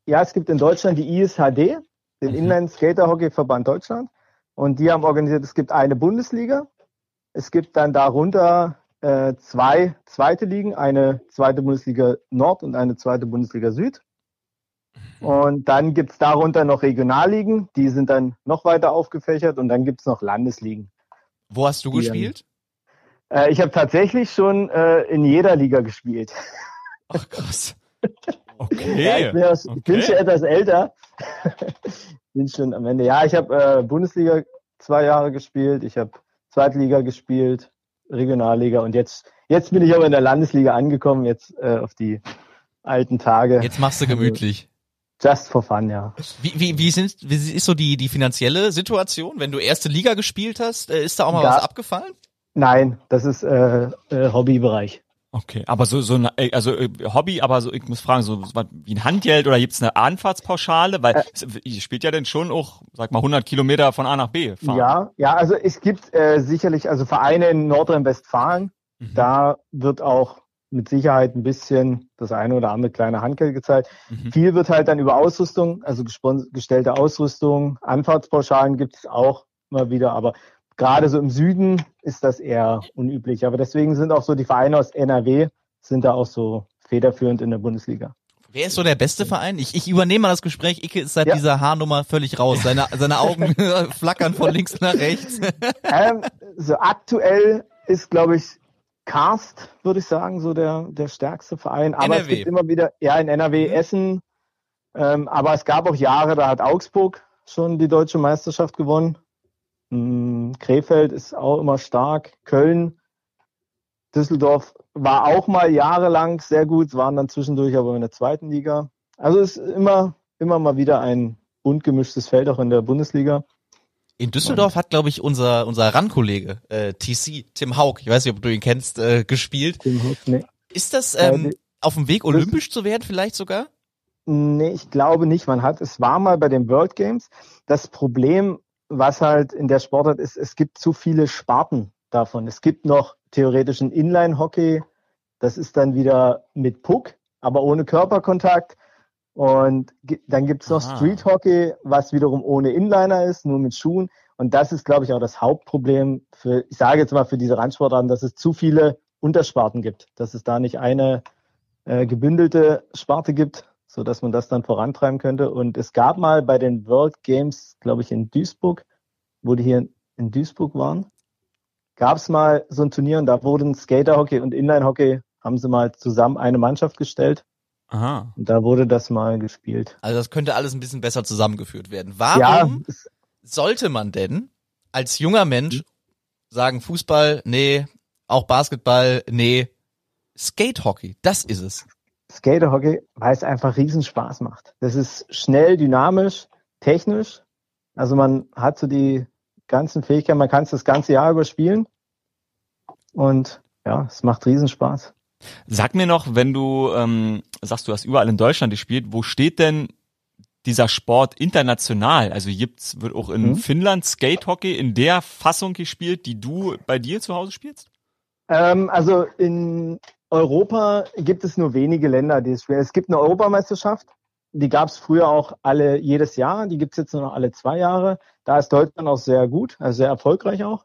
ja, es gibt in Deutschland die ISHD, den Mhm. Inline Skater Hockey Verband Deutschland. Und die haben organisiert, es gibt eine Bundesliga Es gibt dann darunter äh, zwei zweite Ligen, eine zweite Bundesliga Nord und eine zweite Bundesliga Süd. Und dann gibt's darunter noch Regionalligen, die sind dann noch weiter aufgefächert und dann gibt's noch Landesligen. Wo hast du Die, gespielt? Äh, ich habe tatsächlich schon äh, in jeder Liga gespielt. Ach krass. *laughs* Ja, Okay. ich, bin aus, ich bin okay. schon etwas älter. *laughs* bin schon am Ende. Ja, ich habe äh, Bundesliga zwei Jahre gespielt, ich habe Zweitliga gespielt, Regionalliga und jetzt, jetzt bin ich aber in der Landesliga angekommen, jetzt äh, auf die alten Tage. Jetzt machst du gemütlich. Just for fun, ja. Wie, wie, wie, sind, wie ist so die, die finanzielle Situation? Wenn du erste Liga gespielt hast, äh, ist da auch mal Ja. was abgefallen? Nein, das ist äh, äh, Hobbybereich. Okay, aber so so ein äh, also äh, Hobby, aber so ich muss fragen, so wie ein Handgeld oder gibt's eine Anfahrtspauschale? Weil es- ihr spielt ja dann schon auch, sag mal 100 Kilometer von A nach B fahren. Ja, ja, also es gibt äh, sicherlich also Vereine in Nordrhein-Westfalen, Mhm. da wird auch mit Sicherheit ein bisschen das eine oder andere kleine Handgeld gezahlt. Mhm. Viel wird halt dann über Ausrüstung, also gestellte Ausrüstung, Anfahrtspauschalen gibt es auch immer wieder, aber gerade so im Süden ist das eher unüblich. Aber deswegen sind auch so die Vereine aus NRW sind da auch so federführend in der Bundesliga. Wer ist so der beste Verein? Ich, ich übernehme mal das Gespräch. Icke ist seit Ja. dieser Haarnummer völlig raus. Seine, *laughs* seine Augen *laughs* flackern von links nach rechts. *laughs* ähm, so aktuell ist, glaube ich, Karst, würde ich sagen, so der, der stärkste Verein. Aber es NRW. gibt immer wieder, ja, in NRW, Mhm. Essen. Ähm, aber es gab auch Jahre, da hat Augsburg schon die deutsche Meisterschaft gewonnen. Mm, Krefeld ist auch immer stark. Köln, Düsseldorf war auch mal jahrelang sehr gut, waren dann zwischendurch aber in der zweiten Liga. Also es ist immer, immer mal wieder ein bunt gemischtes Feld auch in der Bundesliga. In Düsseldorf hat, glaube ich, unser, unser RAN-Kollege, äh, TC, Tim Haug, ich weiß nicht, ob du ihn kennst, äh, gespielt. Nee. Ist das ähm, auf dem Weg, olympisch zu werden vielleicht sogar? Nee, ich glaube nicht. Man hat, es war mal bei den World Games. Das Problem, was halt in der Sportart ist, es gibt zu viele Sparten davon. Es gibt noch theoretisch ein Inline-Hockey. Das ist dann wieder mit Puck, aber ohne Körperkontakt. Und dann gibt's noch Aha. Street Hockey, was wiederum ohne Inliner ist, nur mit Schuhen. Und das ist, glaube ich, auch das Hauptproblem für, ich sage jetzt mal für diese Randsportarten, dass es zu viele Untersparten gibt, dass es da nicht eine äh, gebündelte Sparte gibt, so dass man das dann vorantreiben könnte. Und es gab mal bei den World Games, glaube ich, in Duisburg, wo die hier in Duisburg waren, gab es mal so ein Turnier und da wurden Skaterhockey und Inline-Hockey, haben sie mal zusammen eine Mannschaft gestellt Aha. und da wurde das mal gespielt. Also das könnte alles ein bisschen besser zusammengeführt werden. Warum Ja, sollte man denn als junger Mensch sagen, Fußball, nee, auch Basketball, nee, Skatehockey, das ist es. Skaterhockey, weil es einfach riesen Spaß macht. Das ist schnell, dynamisch, technisch. Also man hat so die ganzen Fähigkeiten, man kann es das ganze Jahr überspielen. Und ja, es macht riesen Spaß. Sag mir noch, wenn du ähm, sagst, du hast überall in Deutschland gespielt, wo steht denn dieser Sport international? Also gibt's wird auch in Mhm. Finnland Skatehockey in der Fassung gespielt, die du bei dir zu Hause spielst? Ähm, also in Europa gibt es nur wenige Länder, die es spielen. Es gibt eine Europameisterschaft, die gab es früher auch alle jedes Jahr, die gibt es jetzt nur noch alle zwei Jahre. Da ist Deutschland auch sehr gut, also sehr erfolgreich auch.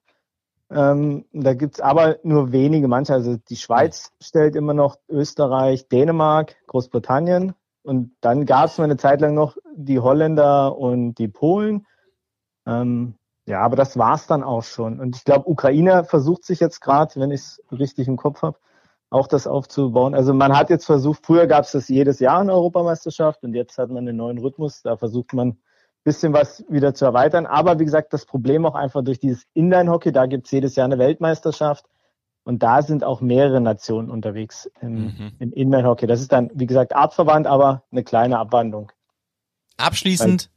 Ähm, da gibt es aber nur wenige manche. Also die Schweiz stellt immer noch Österreich, Dänemark, Großbritannien. Und dann gab es mal eine Zeit lang noch die Holländer und die Polen. Ähm, ja, aber das war's dann auch schon. Und ich glaube, Ukraine versucht sich jetzt gerade, wenn ich es richtig im Kopf habe, auch das aufzubauen. Also man hat jetzt versucht, früher gab es das jedes Jahr eine Europameisterschaft und jetzt hat man einen neuen Rhythmus. Da versucht man bisschen was wieder zu erweitern. Aber wie gesagt, das Problem auch einfach durch dieses Inline-Hockey, da gibt's jedes Jahr eine Weltmeisterschaft und da sind auch mehrere Nationen unterwegs im, Mhm. im Inline-Hockey. Das ist dann, wie gesagt, artverwandt, aber eine kleine Abwandlung. Abschließend,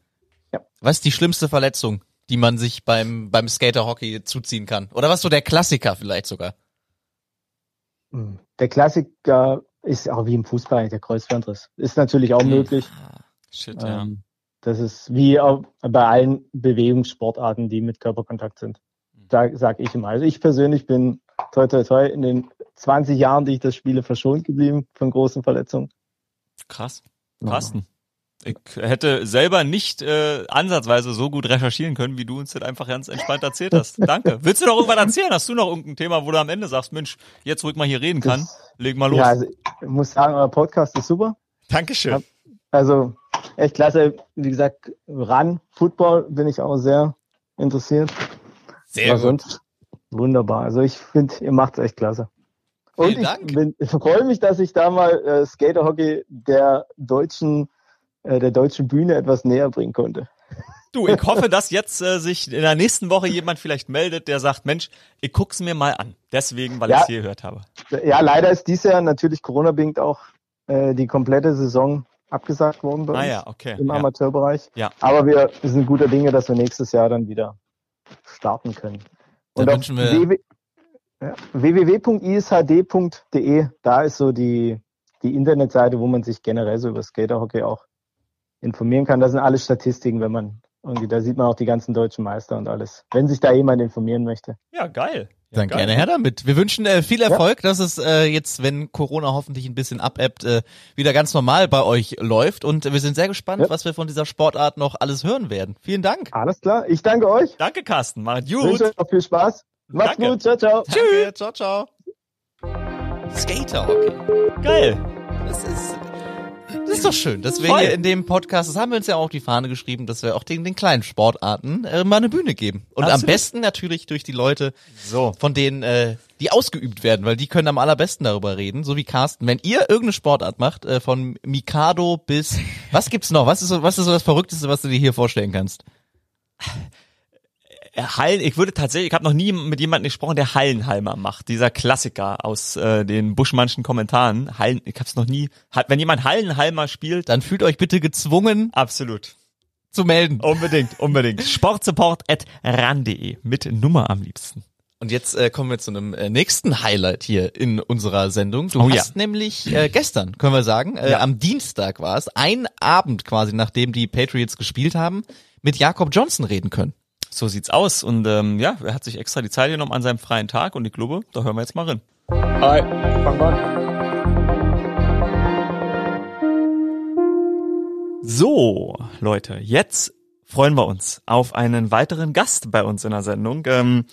Ja. was ist die schlimmste Verletzung, die man sich beim, beim Skaterhockey zuziehen kann? Oder was so der Klassiker vielleicht sogar? Hm. Der Klassiker ist auch wie im Fußball eigentlich der Kreuzbandriss. Ist natürlich auch Mhm. möglich. Shit, ja. Ähm, das ist wie auch bei allen Bewegungssportarten, die mit Körperkontakt sind. Da sage ich immer. Also ich persönlich bin toi toi toi in den 20 Jahren, die ich das spiele, verschont geblieben von großen Verletzungen. Krass. Ja. Ich hätte selber nicht äh, ansatzweise so gut recherchieren können, wie du uns das einfach ganz entspannt erzählt hast. *laughs* Danke. Willst du noch irgendwas erzählen? Hast du noch irgendein Thema, wo du am Ende sagst, Mensch, jetzt wo ich mal hier reden kann, leg mal los. Ja, also ich muss sagen, euer Podcast ist super. Dankeschön. Also echt klasse. Wie gesagt, ran Football bin ich auch sehr interessiert. Sehr sonst wunderbar. Also ich finde, ihr macht es echt klasse. Und Vielen ich, Dank. bin- ich *laughs* freue mich, dass ich da mal äh, Skaterhockey der deutschen, äh, der deutschen Bühne etwas näher bringen konnte. Du, ich hoffe, dass jetzt äh, sich in der nächsten Woche jemand vielleicht meldet, der sagt, Mensch, ich guck's mir mal an. Deswegen, weil Ja. ich es hier gehört habe. Ja, leider ist dies Jahr natürlich Corona-bedingt auch äh, die komplette Saison abgesagt worden bei Ah uns ja, okay. im Ja. Amateurbereich. Ja. Aber wir sind guter Dinge, dass wir nächstes Jahr dann wieder starten können. Dann auf wünschen wir- ja, www.ishd.de, da ist so die, die Internetseite, wo man sich generell so über Skaterhockey auch informieren kann. Da sind alle Statistiken, wenn man irgendwie, da sieht man auch die ganzen deutschen Meister und alles. Wenn sich da jemand informieren möchte. Ja, geil. Ja, Dann geil. gerne her damit. Wir wünschen äh, viel Erfolg, dass es äh, jetzt, wenn Corona hoffentlich ein bisschen abebbt, äh, wieder ganz normal bei euch läuft. Und wir sind sehr gespannt, Ja. was wir von dieser Sportart noch alles hören werden. Vielen Dank. Alles klar, ich danke euch. Danke, Carsten. Macht Wünsche gut. euch noch viel Spaß. Macht's Danke. gut, ciao, ciao. Danke, ciao, ciao. Skaterhockey. Geil. Das ist, das ist doch schön, dass wir Voll. hier in dem Podcast, das haben wir uns ja auch auf die Fahne geschrieben, dass wir auch den, den kleinen Sportarten äh, mal eine Bühne geben. Und am Absolut. besten natürlich durch die Leute, So. von denen, äh, die ausgeübt werden, weil die können am allerbesten darüber reden, so wie Carsten. Wenn ihr irgendeine Sportart macht, äh, von Mikado bis, was gibt's noch? Was ist so, was ist so das Verrückteste, was du dir hier vorstellen kannst? Hallen, ich würde tatsächlich, ich habe noch nie mit jemandem gesprochen, der Hallenhalmer macht. Dieser Klassiker aus äh, den Buschmannschen Kommentaren. Hallen, ich habe es noch nie. Wenn jemand Hallenhalmer spielt, Dann fühlt euch bitte gezwungen absolut. zu melden. Unbedingt, unbedingt. *laughs* Sportsupport.ran.de mit Nummer am liebsten. Und jetzt äh, kommen wir zu einem äh, nächsten Highlight hier in unserer Sendung. Du Oh ja. hast nämlich äh, gestern, können wir sagen, äh, Ja. am Dienstag war es, ein Abend quasi, nachdem die Patriots gespielt haben, mit Jakob Johnson reden können. So sieht's aus. Und ähm, ja, er hat sich extra die Zeit genommen an seinem freien Tag und ich glaube, da hören wir jetzt mal rein. Hi, fang an. So, Leute, jetzt freuen wir uns auf einen weiteren Gast bei uns in der Sendung. Ähm,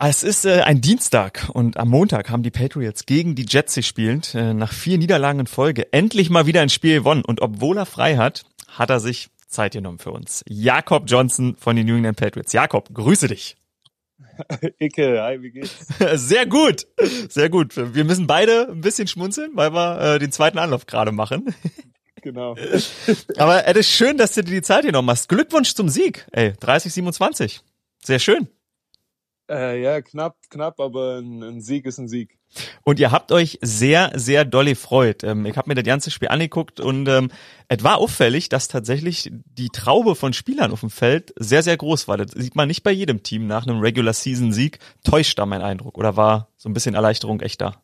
es ist äh, ein Dienstag und am Montag haben die Patriots gegen die Jets gespielt. Äh, nach vier Niederlagen in Folge endlich mal wieder ein Spiel gewonnen. Und obwohl er frei hat, hat er sich Zeit genommen für uns. Jakob Johnson von den New England Patriots. Jakob, grüße dich. *laughs* Icke, hi, wie geht's? *laughs* Sehr gut, sehr gut. Wir müssen beide ein bisschen schmunzeln, weil wir äh, den zweiten Anlauf gerade machen. *laughs* Genau. Aber es ist schön, dass du dir die Zeit genommen hast. Glückwunsch zum Sieg. Ey, 30, 27. Sehr schön. Äh, ja, knapp, knapp, aber ein, ein Sieg ist ein Sieg. Und ihr habt euch sehr, sehr doll gefreut. Ähm, ich habe mir das ganze Spiel angeguckt und ähm, es war auffällig, dass tatsächlich die Traube von Spielern auf dem Feld sehr, sehr groß war. Das sieht man nicht bei jedem Team nach einem Regular-Season-Sieg. Täuscht da mein Eindruck oder war so ein bisschen Erleichterung echt da?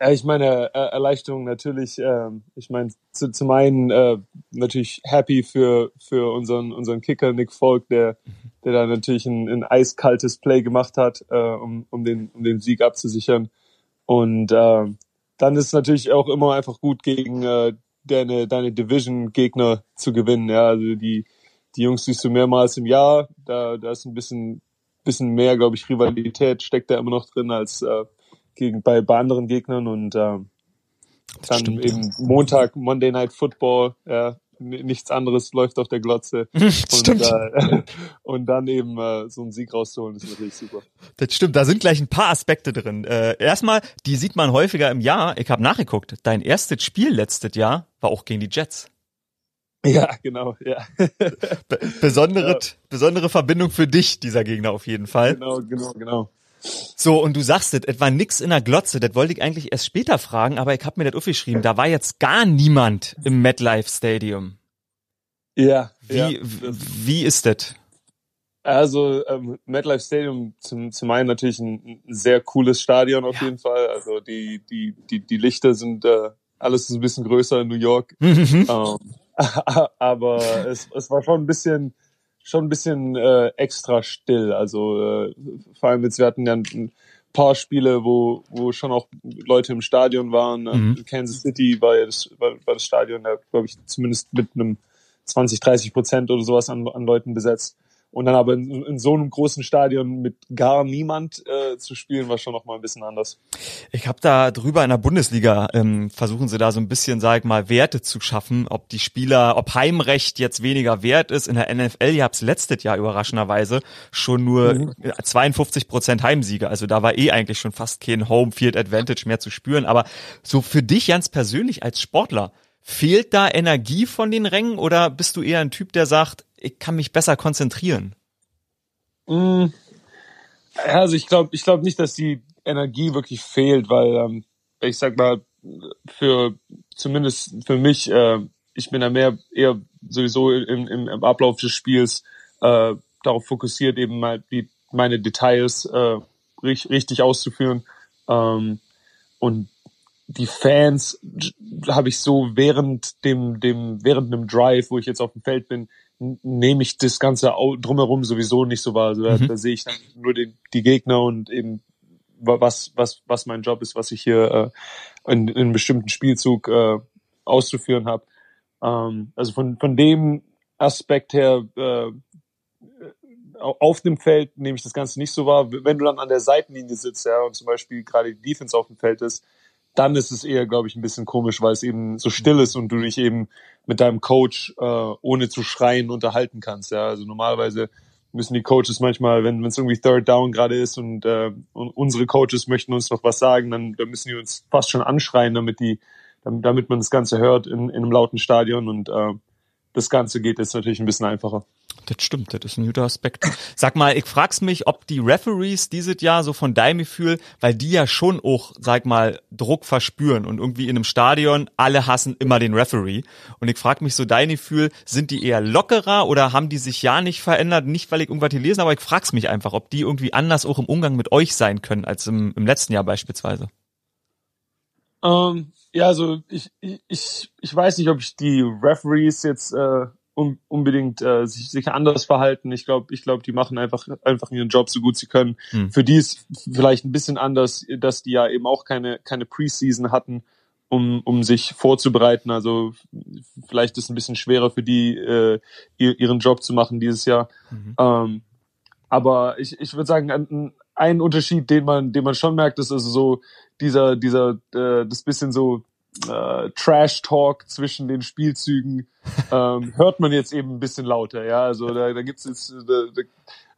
Ja, ich meine, äh, Erleichterung natürlich, ähm, ich meine, zu, zum einen äh, natürlich happy für, für unseren, unseren Kicker Nick Folk, der, der da natürlich ein, ein eiskaltes Play gemacht hat, äh, um, um, den, um den Sieg abzusichern. Und äh, dann ist natürlich auch immer einfach gut, gegen äh, deine, deine Division-Gegner zu gewinnen. Ja, also die, die Jungs siehst du mehrmals im Jahr, da, da ist ein bisschen, bisschen mehr, glaube ich, Rivalität steckt da immer noch drin als äh, gegen bei, bei anderen Gegnern und ähm, dann stimmt, eben Montag Monday Night Football, ja, nichts anderes läuft auf der Glotze *laughs* und, äh, *laughs* und dann eben äh, so einen Sieg rauszuholen ist natürlich super. Das stimmt, da sind gleich ein paar Aspekte drin. Äh, erstmal, die sieht man häufiger im Jahr. Ich habe nachgeguckt. Dein erstes Spiel letztes Jahr war auch gegen die Jets. Ja, genau, ja, Be besondere, *laughs* besondere Verbindung für dich, dieser Gegner auf jeden Fall. genau, genau, genau. So, und du sagst es, etwa nix in der Glotze. Das wollte ich eigentlich erst später fragen, aber ich habe mir das aufgeschrieben. Da war jetzt gar niemand im MetLife Stadium. Ja, Wie, ja. wie ist das? Also ähm, MetLife Stadium zum, zum einen natürlich ein, ein sehr cooles Stadion auf jeden Fall. Also die die die die Lichter sind äh, alles ist ein bisschen größer in New York. Mhm. Ähm, *laughs* aber es, es war schon ein bisschen schon ein bisschen äh, extra still. Also äh, vor allem jetzt wir hatten ja ein paar Spiele, wo, wo schon auch Leute im Stadion waren. Mhm. In Kansas City war ja das, war, war das Stadion, da glaube ich, zumindest mit einem 20, 30 Prozent oder sowas an, an Leuten besetzt. Und dann aber in, in so einem großen Stadion mit gar niemand äh, zu spielen, war schon noch mal ein bisschen anders. Ich habe da drüber in der Bundesliga ähm, versuchen sie da so ein bisschen, sag ich mal, Werte zu schaffen, ob die Spieler, ob Heimrecht jetzt weniger wert ist. In der NFL, ihr habt's letztes Jahr überraschenderweise schon nur Mhm. 52 Prozent Heimsiege. Also da war eh eigentlich schon fast kein Home Field Advantage mehr zu spüren. Aber so für dich ganz persönlich als Sportler, fehlt da Energie von den Rängen oder bist du eher ein Typ, der sagt, ich kann mich besser konzentrieren? Mm, Also ich glaube ich glaube nicht, dass die Energie wirklich fehlt, weil ähm, ich sag mal, für zumindest für mich, äh, ich bin da mehr eher sowieso im, im, im Ablauf des Spiels äh, darauf fokussiert, eben mal die meine Details äh, richtig, auszuführen. Ähm, und die Fans habe ich so während dem, dem, während einem Drive, wo ich jetzt auf dem Feld bin, nehme ich das Ganze drumherum sowieso nicht so wahr. Also da, Mhm. da sehe ich dann nur den, die Gegner und eben wa- was, was, was mein Job ist, was ich hier äh, in, in einem bestimmten Spielzug äh, auszuführen habe. Ähm, also von, von dem Aspekt her, äh, au- auf dem Feld nehme ich das Ganze nicht so wahr. Wenn du dann an der Seitenlinie sitzt, ja, und zum Beispiel gerade die Defense auf dem Feld ist, dann ist es eher, glaube ich, ein bisschen komisch, weil es eben so still ist und du dich eben mit deinem Coach äh, ohne zu schreien unterhalten kannst. Ja, also normalerweise müssen die Coaches manchmal, wenn es irgendwie Third Down gerade ist und, äh, und unsere Coaches möchten uns noch was sagen, dann, dann müssen die uns fast schon anschreien, damit die, damit, damit man das Ganze hört in, in einem lauten Stadion und äh, das Ganze geht jetzt natürlich ein bisschen einfacher. Das stimmt, das ist ein guter Aspekt. Sag mal, ich frag's mich, ob die Referees dieses Jahr so von deinem Gefühl, weil die ja schon auch, sag mal, Druck verspüren und irgendwie in einem Stadion, alle hassen immer den Referee. Und ich frag mich so dein Gefühl, sind die eher lockerer oder haben die sich ja nicht verändert? Nicht, weil ich irgendwas hier lesen, aber ich frag's mich einfach, ob die irgendwie anders auch im Umgang mit euch sein können als im, im letzten Jahr beispielsweise. Ähm, ja, also ich, ich, ich, weiß nicht, ob ich die Referees jetzt äh, un, unbedingt äh, sich, sich anders verhalten. Ich glaube, ich glaube, die machen einfach einfach ihren Job so gut sie können. Hm. Für die ist vielleicht ein bisschen anders, dass die ja eben auch keine keine Preseason hatten, um um sich vorzubereiten. Also vielleicht ist es ein bisschen schwerer für die äh, ihr, ihren Job zu machen dieses Jahr. Mhm. Ähm, aber ich, ich würde sagen, ein, ein Unterschied, den man, den man schon merkt, ist also so dieser, dieser, äh, das bisschen so äh, Trash-Talk zwischen den Spielzügen *laughs* ähm, hört man jetzt eben ein bisschen lauter, ja. Also da, da gibt's jetzt, da, da,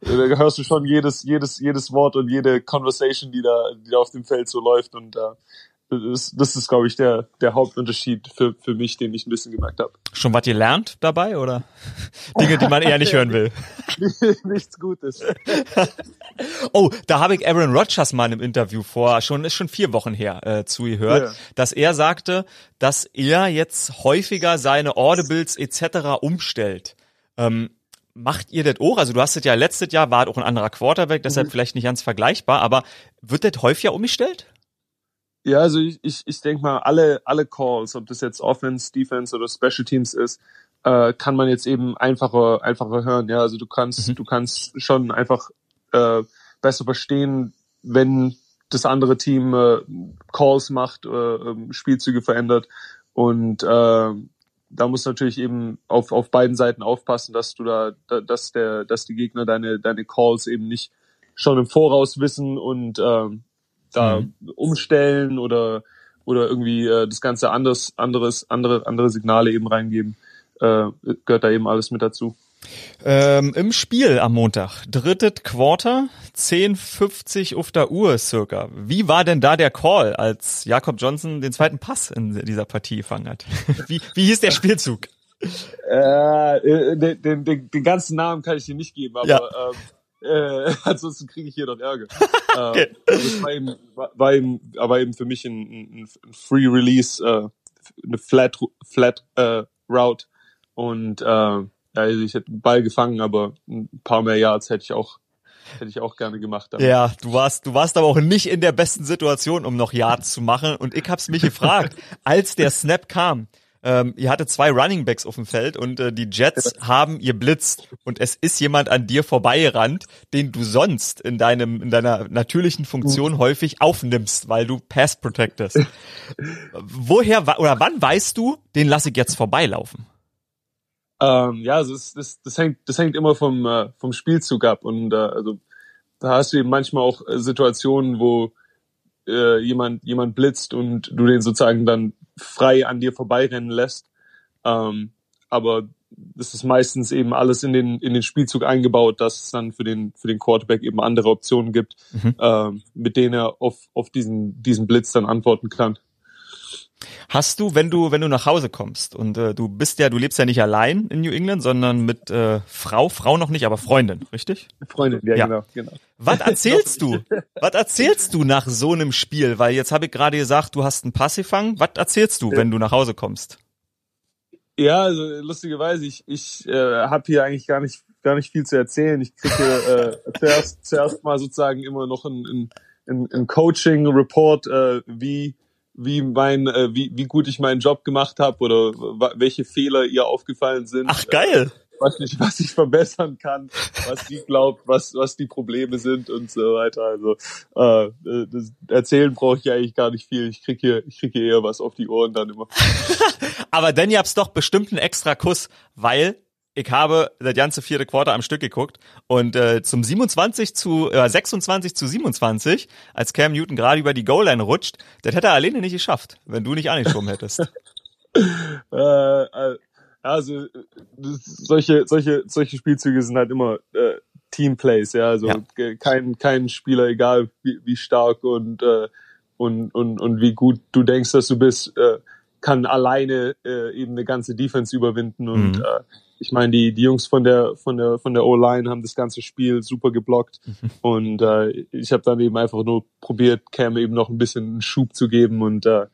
da hörst du schon jedes, jedes, jedes Wort und jede Conversation, die da, die da auf dem Feld so läuft und äh, das ist, das ist glaube ich, der, der Hauptunterschied für, für mich, den ich ein bisschen gemerkt habe. Schon was ihr lernt dabei oder *laughs* Dinge, die man eher nicht hören will? *laughs* Nichts Gutes. *laughs* Oh, da habe ich Aaron Rodgers mal im Interview vor, schon ist schon vier Wochen her, äh, zugehört, Ja. dass er sagte, dass er jetzt häufiger seine Audibles etc. umstellt. Ähm, macht ihr das auch? Also du hast es ja letztes Jahr, war auch ein anderer Quarterback, deshalb Mhm. vielleicht nicht ganz vergleichbar, aber wird das häufiger umgestellt? Ja, also ich, ich, ich denke mal, alle, alle Calls, ob das jetzt Offense, Defense oder Special Teams ist, äh, kann man jetzt eben einfacher, einfacher hören. Ja, also du kannst, Mhm. du kannst schon einfach äh, besser verstehen, wenn das andere Team äh, Calls macht, äh, ähm, Spielzüge verändert und äh, da muss natürlich eben auf, auf beiden Seiten aufpassen, dass du da, da dass der, dass die Gegner deine, deine Calls eben nicht schon im Voraus wissen und ähm, da Mhm. umstellen oder oder irgendwie äh, das Ganze anders, anderes, andere, andere Signale eben reingeben, äh, gehört da eben alles mit dazu. Ähm, Im Spiel am Montag, drittes Quarter, 10.50 auf der Uhr circa. Wie war denn da der Call, als Jakob Johnson den zweiten Pass in dieser Partie gefangen hat? *laughs* Wie, wie hieß der Spielzug? Äh, äh, den, den, den, den ganzen Namen kann ich dir nicht geben, aber Ja. ähm, äh, *laughs* ansonsten kriege ich hier noch Ärger. *laughs* Okay. äh, das war eben, war, war eben, aber eben für mich ein, ein, ein Free Release, äh, eine Flat, Flat äh, Route und äh, ja, also ich hätte einen Ball gefangen, aber ein paar mehr Yards hätte ich auch hätte ich auch gerne gemacht. damit. Ja, du warst, du warst aber auch nicht in der besten Situation, um noch Yards zu machen. Und ich hab's mich gefragt, *laughs* als der Snap kam, ähm, ihr hattet zwei Running Backs auf dem Feld und äh, die Jets haben ihr blitzt und es ist jemand an dir vorbeigerannt, den du sonst in deinem in deiner natürlichen Funktion häufig aufnimmst, weil du Pass protectest. Woher oder wann weißt du, den lasse ich jetzt vorbeilaufen? Ähm, ja, also das, das, das hängt, das hängt immer vom, äh, vom Spielzug ab und äh, also da hast du eben manchmal auch äh, Situationen, wo äh, jemand jemand blitzt und du den sozusagen dann frei an dir vorbeirennen lässt. Ähm, aber das ist meistens eben alles in den in den Spielzug eingebaut, dass es dann für den für den Quarterback eben andere Optionen gibt, Mhm. ähm, mit denen er auf auf diesen diesen Blitz dann antworten kann. Hast du, wenn du, wenn du nach Hause kommst und äh, du bist ja, du lebst ja nicht allein in New England, sondern mit äh, Frau, Frau noch nicht, aber Freundin, richtig? Freundin, ja, Ja. genau, genau. Was *laughs* erzählst du? Was erzählst du nach so einem Spiel? Weil jetzt habe ich gerade gesagt, du hast einen Pass gefangen. Was erzählst du, wenn du nach Hause kommst? Ja, also lustigerweise, ich, ich äh, habe hier eigentlich gar nicht gar nicht viel zu erzählen. Ich kriege äh, *laughs* zuerst, zuerst mal sozusagen immer noch ein, ein, ein Coaching-Report, äh, wie wie mein äh, wie, wie gut ich meinen Job gemacht habe oder welche Fehler ihr aufgefallen sind. Ach geil. was ich, was ich verbessern kann, was die glaubt, was, was die Probleme sind und so weiter. Also äh, äh, das Erzählen brauche ich eigentlich gar nicht viel. Ich krieg hier, ich krieg hier eher was auf die Ohren dann immer. *laughs* Aber dann gab's doch bestimmt einen extra Kuss, weil ich habe das ganze vierte Quarter am Stück geguckt und äh, zum 27 zu äh, 26 zu 27, als Cam Newton gerade über die Goal-Line rutscht, das hätte er alleine nicht geschafft, wenn du nicht angeschoben hättest. *laughs* Äh, äh, also solche, solche, solche Spielzüge sind halt immer äh, Teamplays, ja. Also Ja. kein, kein Spieler, egal wie, wie stark und, äh, und, und, und wie gut du denkst, dass du bist, äh, kann alleine äh, eben eine ganze Defense überwinden. Und Mhm. äh, ich meine, die, die Jungs von der von der von der O-Line haben das ganze Spiel super geblockt. *laughs* Und äh, ich habe dann eben einfach nur probiert, Cam eben noch ein bisschen einen Schub zu geben und äh,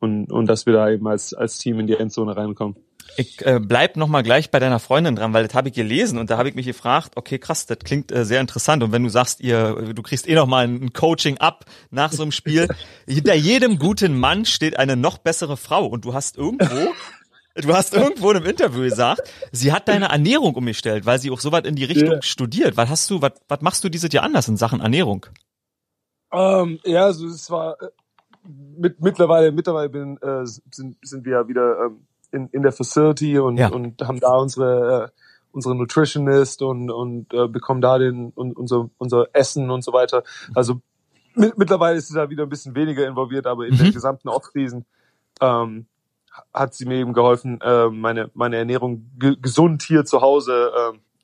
und, und dass wir da eben als, als Team in die Endzone reinkommen. Ich äh, bleib noch mal gleich bei deiner Freundin dran, weil das habe ich gelesen und da habe ich mich gefragt, okay, krass, das klingt äh, sehr interessant und wenn du sagst, ihr du kriegst eh noch mal ein Coaching ab nach so einem Spiel, *laughs* hinter jedem guten Mann steht eine noch bessere Frau und du hast irgendwo *laughs* Du hast irgendwo in einem Interview gesagt, sie hat deine Ernährung umgestellt, weil sie auch so weit in die Richtung Ja. studiert. Was hast du, was, was machst du dieses Jahr anders in Sachen Ernährung? Ähm, ja, also es war äh, mit, mittlerweile, mittlerweile bin, äh, sind, sind wir ja wieder ähm, in, in der Facility und, Ja. und haben da unsere äh, unsere Nutritionist und und äh, bekommen da den un, unser unser Essen und so weiter. Also mit, mittlerweile ist sie da wieder ein bisschen weniger involviert, aber in der Mhm. gesamten Offseason ähm, hat sie mir eben geholfen, äh, meine meine Ernährung ge gesund hier zu Hause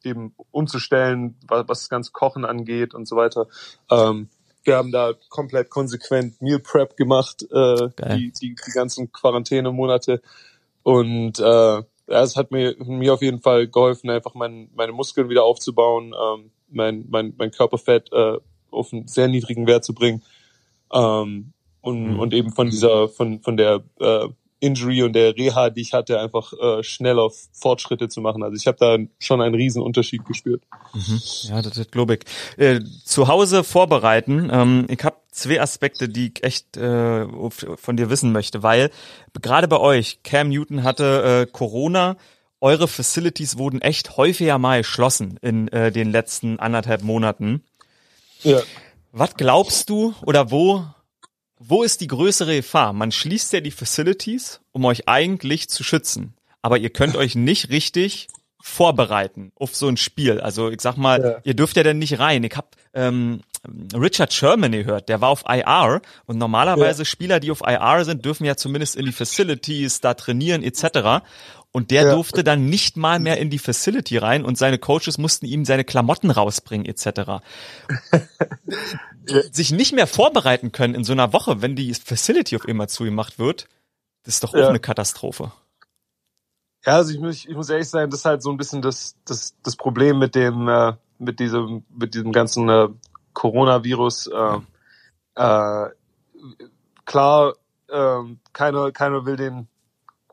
äh, eben umzustellen, was, was das ganze Kochen angeht und so weiter. Ähm, wir haben da komplett konsequent Meal Prep gemacht, äh, die, die, die ganzen Quarantänemonate. Und äh, ja, es hat mir, mir auf jeden Fall geholfen, einfach mein, meine Muskeln wieder aufzubauen, ähm, mein, mein, mein Körperfett äh, auf einen sehr niedrigen Wert zu bringen. Ähm, und, Mhm. und eben von dieser, von, von der äh, Injury und der Reha, die ich hatte, einfach äh, schneller Fortschritte zu machen. Also ich habe da schon einen riesen Unterschied gespürt. Ja, das ist glaube ich. Äh, zu Hause vorbereiten. Ähm, ich habe zwei Aspekte, die ich echt äh, von dir wissen möchte, weil gerade bei euch, Cam Newton hatte äh, Corona. Eure Facilities wurden echt häufiger mal geschlossen in äh, den letzten anderthalb Monaten. Ja. Was glaubst du oder wo wo ist die größere Gefahr? Man schließt ja die Facilities, um euch eigentlich zu schützen, aber ihr könnt euch nicht richtig vorbereiten auf so ein Spiel. Also ich sag mal, Ja. ihr dürft ja dann nicht rein. Ich hab ähm, Richard Sherman gehört, der war auf IR und normalerweise Spieler, die auf IR sind, dürfen ja zumindest in die Facilities da trainieren etc. Und der Ja. durfte dann nicht mal mehr in die Facility rein und seine Coaches mussten ihm seine Klamotten rausbringen etc sich nicht mehr vorbereiten können in so einer Woche, wenn die Facility auf immer zugemacht wird, das ist doch auch Ja. eine Katastrophe. Ja, also ich muss, ich muss ehrlich sein, das ist halt so ein bisschen das, das, das Problem mit dem, äh, mit diesem, mit diesem ganzen äh, Coronavirus. Äh, äh, klar, äh, keiner, keiner will den,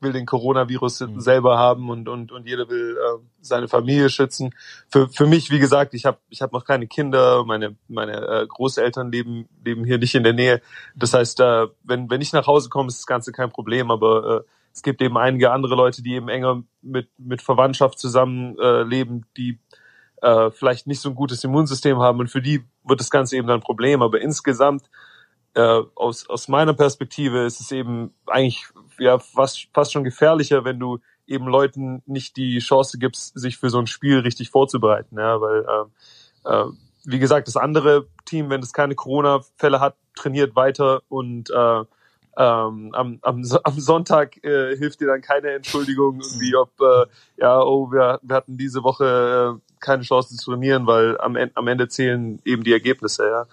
will den Coronavirus Mhm. selber haben und, und, und jeder will äh, seine Familie schützen. Für, für mich, wie gesagt, ich habe ich hab noch keine Kinder, meine, meine äh, Großeltern leben, leben hier nicht in der Nähe. Das heißt, äh, wenn, wenn ich nach Hause komme, ist das Ganze kein Problem, aber äh, es gibt eben einige andere Leute, die eben enger mit, mit Verwandtschaft zusammen äh, leben, die äh, vielleicht nicht so ein gutes Immunsystem haben und für die wird das Ganze eben dann ein Problem. Aber insgesamt, äh, aus, aus meiner Perspektive, ist es eben eigentlich ja fast, fast schon gefährlicher, wenn du eben Leuten nicht die Chance gibst, sich für so ein Spiel richtig vorzubereiten. Ja, weil äh, äh, wie gesagt, das andere Team, wenn es keine Corona-Fälle hat, trainiert weiter und äh, ähm, am, am, am Sonntag äh, hilft dir dann keine Entschuldigung, irgendwie, ob äh, ja, oh, wir, wir hatten diese Woche äh, keine Chance zu trainieren, weil am, am Ende zählen eben die Ergebnisse, ja.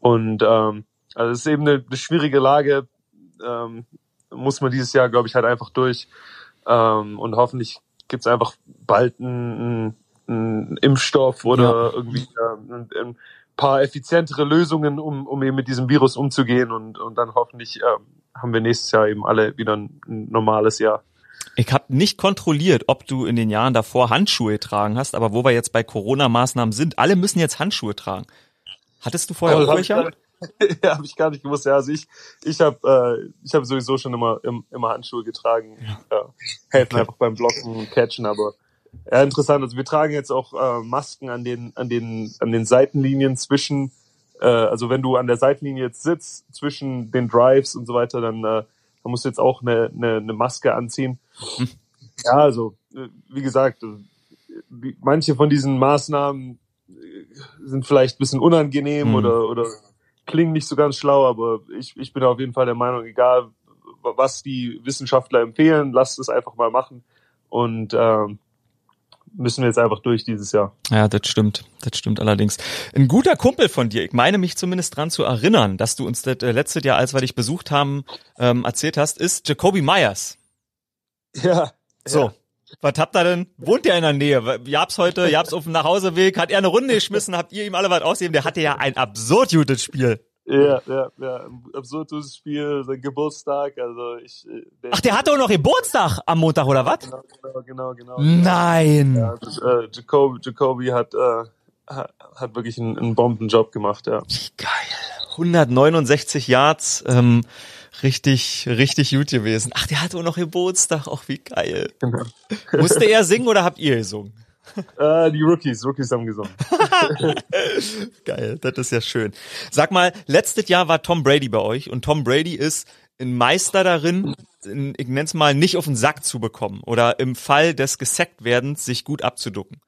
Und ähm, also es ist eben eine, eine schwierige Lage, ähm, muss man dieses Jahr, glaube ich, halt einfach durch. Ähm, und hoffentlich gibt's einfach bald einen, einen Impfstoff oder ja. irgendwie äh, ein, ein paar effizientere Lösungen, um, um eben mit diesem Virus umzugehen und, und dann hoffentlich ähm, haben wir nächstes Jahr eben alle wieder ein, ein normales Jahr. Ich habe nicht kontrolliert, ob du in den Jahren davor Handschuhe getragen hast, aber wo wir jetzt bei Corona-Maßnahmen sind, alle müssen jetzt Handschuhe tragen. Hattest du vorher auch welche? *laughs* ja, habe ich gar nicht gewusst. Ja, also ich, ich habe, äh, ich habe sowieso schon immer, immer Handschuhe getragen. Ja. Äh, helfen einfach beim Blocken und Catchen, aber ja, interessant. Also wir tragen jetzt auch äh, Masken an den, an den, an den Seitenlinien zwischen äh, also wenn du an der Seitenlinie jetzt sitzt, zwischen den Drives und so weiter, dann, äh, dann musst du jetzt auch eine, eine, eine Maske anziehen. Hm. Ja, also, äh, wie gesagt, äh, manche von diesen Maßnahmen äh, sind vielleicht ein bisschen unangenehm mhm. oder, oder klingen nicht so ganz schlau, aber ich, ich bin auf jeden Fall der Meinung, egal was die Wissenschaftler empfehlen, lasst es einfach mal machen. Und ähm, müssen wir jetzt einfach durch dieses Jahr. Ja, das stimmt. Das stimmt allerdings. Ein guter Kumpel von dir, ich meine mich zumindest dran zu erinnern, dass du uns das äh, letzte Jahr, als wir dich besucht haben, ähm, erzählt hast, ist Jacoby Myers. Ja. So. Ja. Was habt ihr denn? Wohnt ihr in der Nähe? Jab's heute, Jab's auf dem Nachhauseweg, hat er eine Runde geschmissen, habt ihr ihm alle was ausgegeben? Der hatte ja ein absurd gutes Spiel. Ja, ja, ja. Absurdes Spiel, sein Geburtstag, also ich. Äh, der Ach, der hatte auch noch Geburtstag am Montag, oder was? Genau, genau, genau, genau. Nein! Ja, äh, Jacoby, Jacoby hat, äh, hat wirklich einen, einen Bombenjob gemacht, ja. Wie geil. 169 Yards, ähm, richtig, richtig gut gewesen. Ach, der hatte auch noch Geburtstag, auch wie geil. Genau. Musste er singen oder habt ihr gesungen? *laughs* Äh, die Rookies, Rookies haben gesungen. *laughs* Geil, das ist ja schön. Sag mal, letztes Jahr war Tom Brady bei euch und Tom Brady ist ein Meister darin, ich nenne es mal, nicht auf den Sack zu bekommen oder im Fall des Gesackt-Werdens sich gut abzuducken.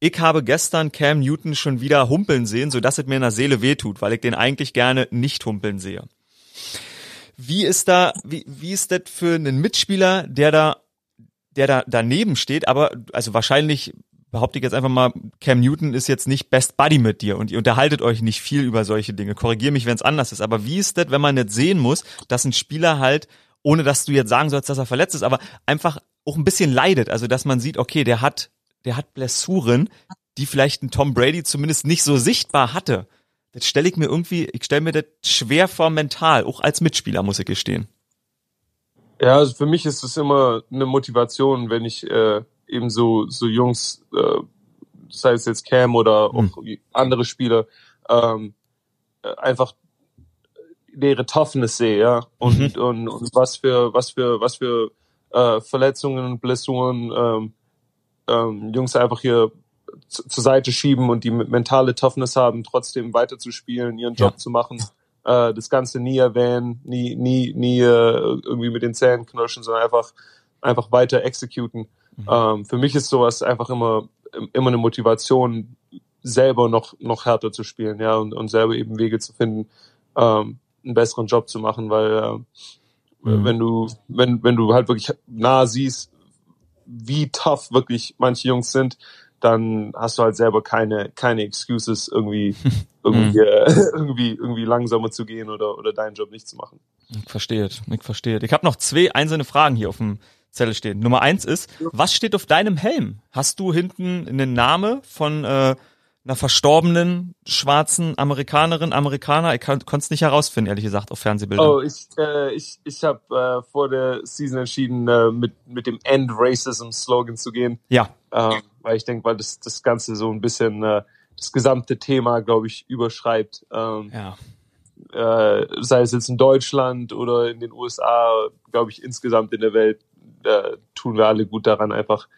Ich habe gestern Cam Newton schon wieder humpeln sehen, so dass es mir in der Seele wehtut, weil ich den eigentlich gerne nicht humpeln sehe. Wie ist da, wie, wie ist das für einen Mitspieler, der da der da daneben steht, aber also wahrscheinlich behaupte ich jetzt einfach mal, Cam Newton ist jetzt nicht Best Buddy mit dir und ihr unterhaltet euch nicht viel über solche Dinge. Korrigier mich, wenn es anders ist. Aber wie ist das, wenn man nicht sehen muss, dass ein Spieler halt, ohne dass du jetzt sagen sollst, dass er verletzt ist, aber einfach auch ein bisschen leidet. Also dass man sieht, okay, der hat, der hat Blessuren, die vielleicht ein Tom Brady zumindest nicht so sichtbar hatte. Das stelle ich mir irgendwie, ich stelle mir das schwer vor mental, auch als Mitspieler, muss ich gestehen. Ja, also für mich ist es immer eine Motivation, wenn ich äh, eben so, so Jungs, äh, sei es jetzt Cam oder auch andere Spieler, ähm, äh, einfach ihre Toughness sehe, ja. Und, mhm. und, und was für, was für, was für äh, Verletzungen und Blessuren ähm, ähm, Jungs einfach hier zur Seite schieben und die mentale Toughness haben, trotzdem weiterzuspielen, ihren Job ja. zu machen, äh, das Ganze nie erwähnen, nie, nie, nie äh, irgendwie mit den Zähnen knirschen, sondern einfach, einfach weiter executen. Mhm. Ähm, für mich ist sowas einfach immer, immer eine Motivation, selber noch, noch härter zu spielen, ja, und, und selber eben Wege zu finden, ähm, einen besseren Job zu machen, weil äh, mhm. wenn du, wenn, wenn du halt wirklich nah siehst, wie tough wirklich manche Jungs sind, dann hast du halt selber keine, keine Excuses, irgendwie, *laughs* irgendwie, mhm. äh, irgendwie, irgendwie langsamer zu gehen oder, oder deinen Job nicht zu machen. Ich verstehe, ich verstehe. Ich habe noch zwei einzelne Fragen hier auf dem Zettel stehen. Nummer eins ist, was steht auf deinem Helm? Hast du hinten einen Name von äh, einer verstorbenen schwarzen Amerikanerin, Amerikaner? Ich konnte es nicht herausfinden, ehrlich gesagt, auf Fernsehbildern. Oh, ich, äh, ich, ich habe äh, vor der Season entschieden, äh, mit, mit dem End Racism Slogan zu gehen. Ja. Ähm, weil ich denke, weil das, das Ganze so ein bisschen äh, das gesamte Thema, glaube ich, überschreibt. Ähm, ja. Äh, sei es jetzt in Deutschland oder in den USA, glaube ich, insgesamt in der Welt äh, tun wir alle gut daran, einfach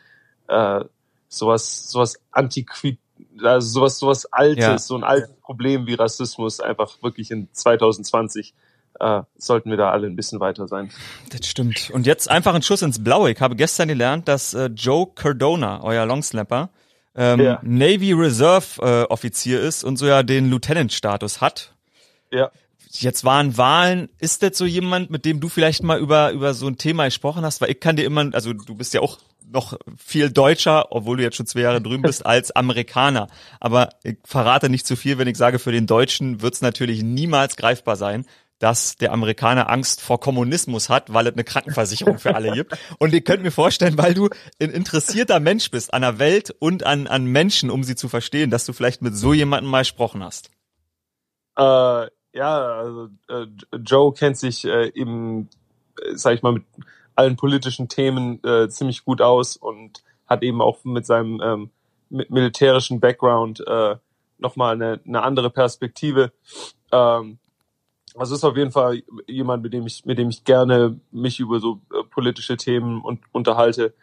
äh, sowas, sowas antiquit, also sowas, sowas Altes, Ja. so ein altes Problem wie Rassismus einfach wirklich in 2020 äh, sollten wir da alle ein bisschen weiter sein. Das stimmt. Und jetzt einfach ein Schuss ins Blaue. Ich habe gestern gelernt, dass äh, Joe Cardona, euer Longsnapper, ähm, Ja. Navy Reserve äh, Offizier ist und so ja den Lieutenant-Status hat. Ja. Jetzt waren Wahlen. Ist das so jemand, mit dem du vielleicht mal über, über so ein Thema gesprochen hast? Weil ich kann dir immer, also du bist ja auch noch viel deutscher, obwohl du jetzt schon zwei Jahre drüben bist, *laughs* als Amerikaner. Aber ich verrate nicht zu viel, wenn ich sage, für den Deutschen wird es natürlich niemals greifbar sein, dass der Amerikaner Angst vor Kommunismus hat, weil es eine Krankenversicherung für alle gibt. Und ihr könnt mir vorstellen, weil du ein interessierter Mensch bist an der Welt und an, an Menschen, um sie zu verstehen, dass du vielleicht mit so jemandem mal gesprochen hast. Äh, ja, also äh, Joe kennt sich äh, im, äh, sag ich mal, mit allen politischen Themen äh, ziemlich gut aus und hat eben auch mit seinem ähm, mit militärischen Background äh, nochmal eine, eine andere Perspektive. Ähm, also ist auf jeden Fall jemand, mit dem ich, mit dem ich gerne mich über so äh, politische Themen und, unterhalte.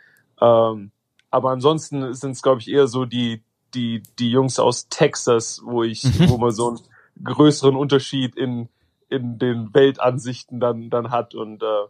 Ähm, aber ansonsten sind es, glaube ich, eher so die, die, die Jungs aus Texas, wo ich, Mhm. wo man so einen größeren Unterschied in, in den Weltansichten dann, dann hat. Und äh,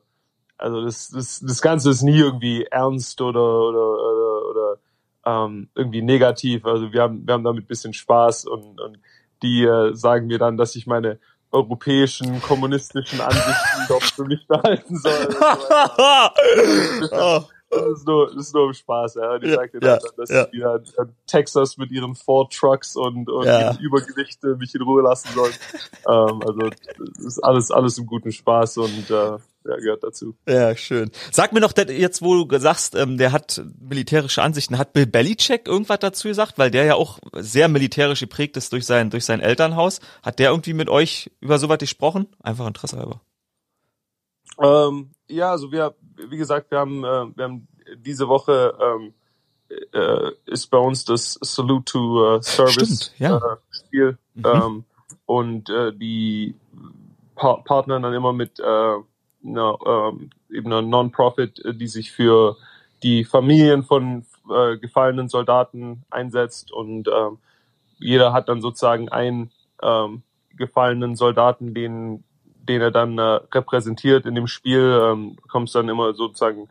also das, das, das Ganze ist nie irgendwie ernst oder, oder, oder, oder ähm, irgendwie negativ. Also wir haben, wir haben damit ein bisschen Spaß und, und die äh, sagen mir dann, dass ich meine europäischen, kommunistischen Ansichten doch für mich behalten soll. *laughs* *laughs* oh. Das ist nur, das ist nur im Spaß, ja. Die Ja, sagte ja, dann, dass ja. die dann in Texas mit ihren Ford Trucks und, und Ja. ihren Übergewichte mich in Ruhe lassen sollen. ähm, also das ist alles, alles im guten Spaß und äh, ja, gehört dazu. Ja, schön. Sag mir noch jetzt, wo du sagst, ähm, der hat militärische Ansichten, hat Bill Belichick irgendwas dazu gesagt, weil der ja auch sehr militärisch geprägt ist durch sein durch sein Elternhaus. Hat der irgendwie mit euch über sowas gesprochen? Einfach Interesse halber. Ähm, ja, also wir, wie gesagt, wir haben, äh, wir haben diese Woche ähm, äh, ist bei uns das Salute to äh, Service Stimmt, ja. äh, Spiel Mhm. ähm, und äh, die pa partnern dann immer mit äh, einer, ähm, eben einer Non-Profit, äh, die sich für die Familien von äh, gefallenen Soldaten einsetzt und ähm, jeder hat dann sozusagen einen ähm, gefallenen Soldaten, den den er dann äh, repräsentiert in dem Spiel, ähm, bekommst dann immer sozusagen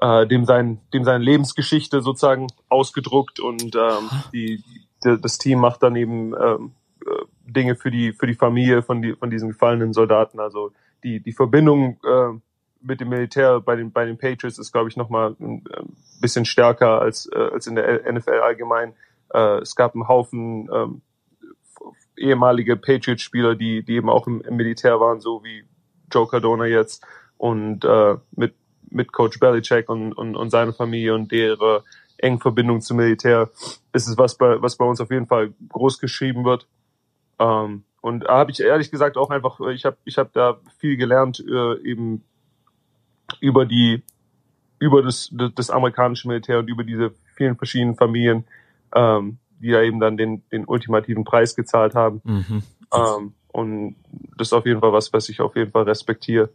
äh, dem sein dem seine Lebensgeschichte sozusagen ausgedruckt und ähm, die, die das Team macht dann eben ähm, äh, Dinge für die für die Familie von die von diesen gefallenen Soldaten. Also die die Verbindung äh, mit dem Militär bei den bei den Patriots ist glaube ich noch mal ein äh, bisschen stärker als äh, als in der NFL allgemein. Äh, es gab einen Haufen ähm, ehemalige Patriots-Spieler, die, die eben auch im, im Militär waren, so wie Joe Cardona jetzt und äh, mit, mit Coach Belichick und, und, und seiner Familie und deren engen Verbindung zum Militär ist es was bei, was bei uns auf jeden Fall groß geschrieben wird. Ähm, und da habe ich ehrlich gesagt auch einfach, ich habe ich hab da viel gelernt, äh, eben über die, über das, das, das amerikanische Militär und über diese vielen verschiedenen Familien, ähm, die da eben dann den, den ultimativen Preis gezahlt haben. Mhm. Ähm, und das ist auf jeden Fall was, was ich auf jeden Fall respektiere.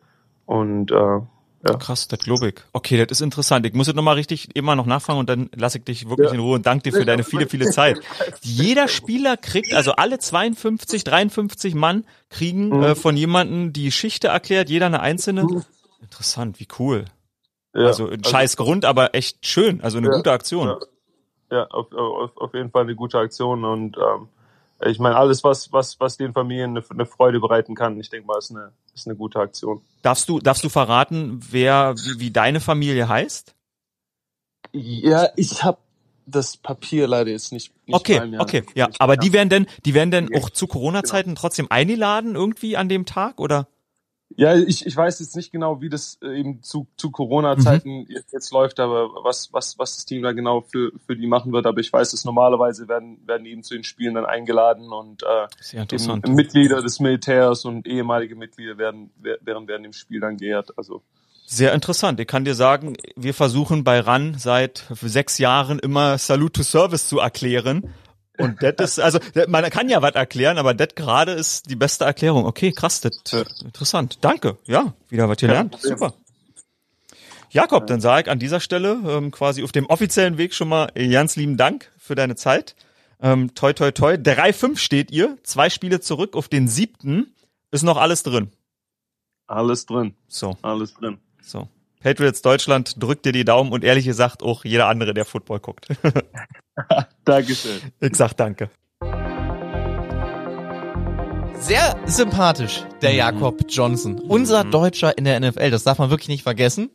Und äh, Ja. Krass, das glaube ich. Okay, das ist interessant. Ich muss jetzt nochmal richtig immer noch nachfragen und dann lasse ich dich wirklich Ja. in Ruhe und danke dir für deine viele, *laughs* viele Zeit. Jeder Spieler kriegt, also alle 52, 53 Mann kriegen Mhm. äh, von jemandem die Geschichte erklärt, jeder eine einzelne. Interessant, wie cool. ja, also ein scheiß Grund, aber echt schön. Also eine Ja, gute Aktion. Ja. auf, auf, auf jeden Fall eine gute Aktion und ähm, ich meine alles, was was was den Familien eine, eine Freude bereiten kann, ich denke mal, ist eine ist eine gute Aktion. Darfst du, darfst du verraten, wer, wie, wie deine Familie heißt? Ja, ich habe das Papier leider jetzt nicht. nicht Okay, mir. okay, ja. Aber die werden denn, die werden denn auch zu Genau. Corona-Zeiten trotzdem eingeladen irgendwie an dem Tag oder? Ja, ich, ich weiß jetzt nicht genau, wie das äh, eben zu, zu Corona-Zeiten jetzt, jetzt läuft, aber was, was, was das Team da genau für, für die machen wird. Aber ich weiß, dass normalerweise werden, werden die eben zu den Spielen dann eingeladen und äh, eben Mitglieder des Militärs und ehemalige Mitglieder werden, wer- während während dem Spiel dann geehrt. Also Sehr interessant. Ich kann dir sagen, wir versuchen bei RAN seit sechs Jahren immer Salute to Service zu erklären. Und das ist, also, man kann ja was erklären, aber das gerade ist die beste Erklärung. Okay, krass, das Ja. interessant. Danke. Ja, wieder was gelernt. Problem. Super. Jakob, dann sage ich an dieser Stelle ähm, quasi auf dem offiziellen Weg schon mal ganz lieben Dank für deine Zeit. Ähm, toi, toi, toi. 3-5 steht ihr. Zwei Spiele zurück auf den siebten. Ist noch alles drin. Alles drin. So, Alles drin. so. Patriots Deutschland drückt dir die Daumen und ehrlich gesagt auch jeder andere, der Football guckt. *laughs* Dankeschön. ich sag danke. Sehr sympathisch, der Jakob Johnson. Unser Deutscher in der NFL, das darf man wirklich nicht vergessen.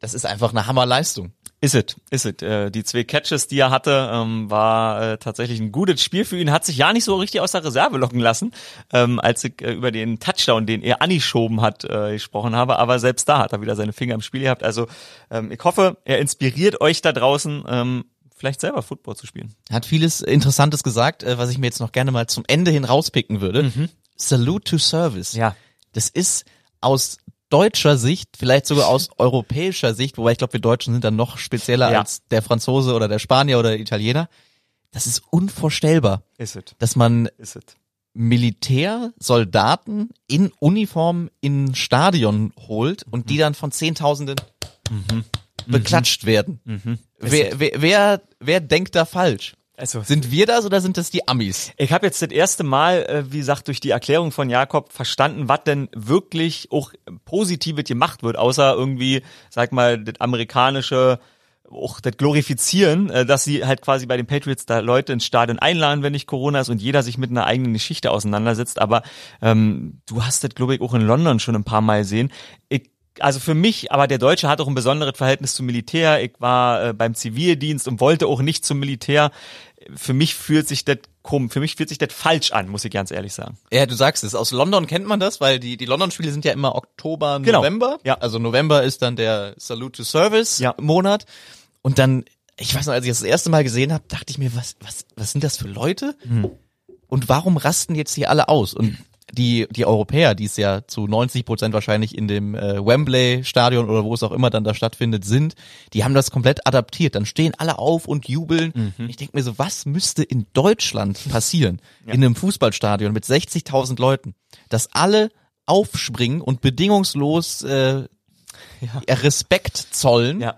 Das ist einfach eine Hammerleistung. Ist es, ist es. Äh, die zwei Catches, die er hatte, ähm, war äh, tatsächlich ein gutes Spiel für ihn. Hat sich ja nicht so richtig aus der Reserve locken lassen, ähm, als ich äh, über den Touchdown, den er angeschoben hat, äh, gesprochen habe. Aber selbst da hat er wieder seine Finger im Spiel gehabt. Also ähm, ich hoffe, er inspiriert euch da draußen, ähm, vielleicht selber Football zu spielen. Hat vieles Interessantes gesagt, äh, was ich mir jetzt noch gerne mal zum Ende hin rauspicken würde. Salute to Service. Ja. Das ist aus deutscher Sicht, vielleicht sogar aus europäischer Sicht, wobei ich glaube, wir Deutschen sind dann noch spezieller Ja. als der Franzose oder der Spanier oder der Italiener. Das ist unvorstellbar, Ist es, dass man ist es. Militärsoldaten in Uniform in Stadion holt und Mhm. die dann von Zehntausenden beklatscht werden. Wer, wer, wer, wer denkt da falsch? Also Sind wir das oder sind das die Amis? Ich habe jetzt das erste Mal, äh, wie gesagt, durch die Erklärung von Jakob verstanden, was denn wirklich auch Positives gemacht wird, außer irgendwie, sag mal, das amerikanische, auch das Glorifizieren, äh, dass sie halt quasi bei den Patriots da Leute ins Stadion einladen, wenn nicht Corona ist und jeder sich mit einer eigenen Geschichte auseinandersetzt. Aber ähm, du hast das, glaube ich, auch in London schon ein paar Mal gesehen. Ich also für mich, aber der Deutsche hat auch ein besonderes Verhältnis zum Militär. Ich war äh, beim Zivildienst und wollte auch nicht zum Militär. Für mich fühlt sich das komisch, für mich fühlt sich das falsch an, muss ich ganz ehrlich sagen. Ja, du sagst es. Aus London kennt man das, weil die, die London-Spiele sind ja immer Oktober, Genau. November. Ja. Also November ist dann der Salute to Service Ja. Monat. Und dann, ich weiß noch, als ich das das erste Mal gesehen habe, dachte ich mir, was, was, was sind das für Leute? Hm. Und warum rasten jetzt hier alle aus? Und die, die Europäer, die es ja zu 90 Prozent wahrscheinlich in dem äh, Wembley-Stadion oder wo es auch immer dann da stattfindet, sind, die haben das komplett adaptiert. Dann stehen alle auf und jubeln. Mhm. Ich denke mir so, was müsste in Deutschland *laughs* passieren? In einem Fußballstadion mit 60.000 Leuten, dass alle aufspringen und bedingungslos äh, Respekt zollen, Ja.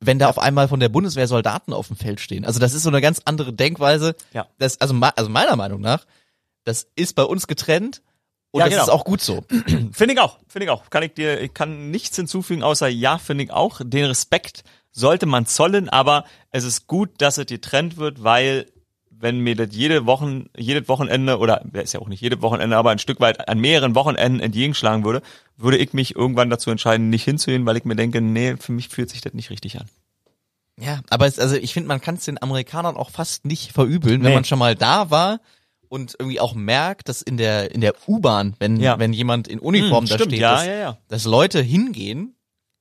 wenn da auf einmal von der Bundeswehr Soldaten auf dem Feld stehen. Also das ist so eine ganz andere Denkweise. Ja. Das, also, also meiner Meinung nach, das ist bei uns getrennt und Ja, das genau. ist auch gut so. *clears throat* Finde ich auch, finde ich auch. Kann ich dir, ich kann nichts hinzufügen, außer ja, finde ich auch. Den Respekt sollte man zollen, aber es ist gut, dass es getrennt wird, weil wenn mir das jede Wochen, jedes Wochenende oder ist ja auch nicht jedes Wochenende, aber ein Stück weit an mehreren Wochenenden entgegenschlagen würde, würde ich mich irgendwann dazu entscheiden, nicht hinzuhören, weil ich mir denke, nee, für mich fühlt sich das nicht richtig an. Ja, aber es, also ich finde, man kann es den Amerikanern auch fast nicht verübeln, wenn Nee. man schon mal da war und irgendwie auch merkt, dass in der in der U-Bahn, wenn Ja. wenn jemand in Uniform Hm, da stimmt, steht, ja, dass, ja, dass Leute hingehen,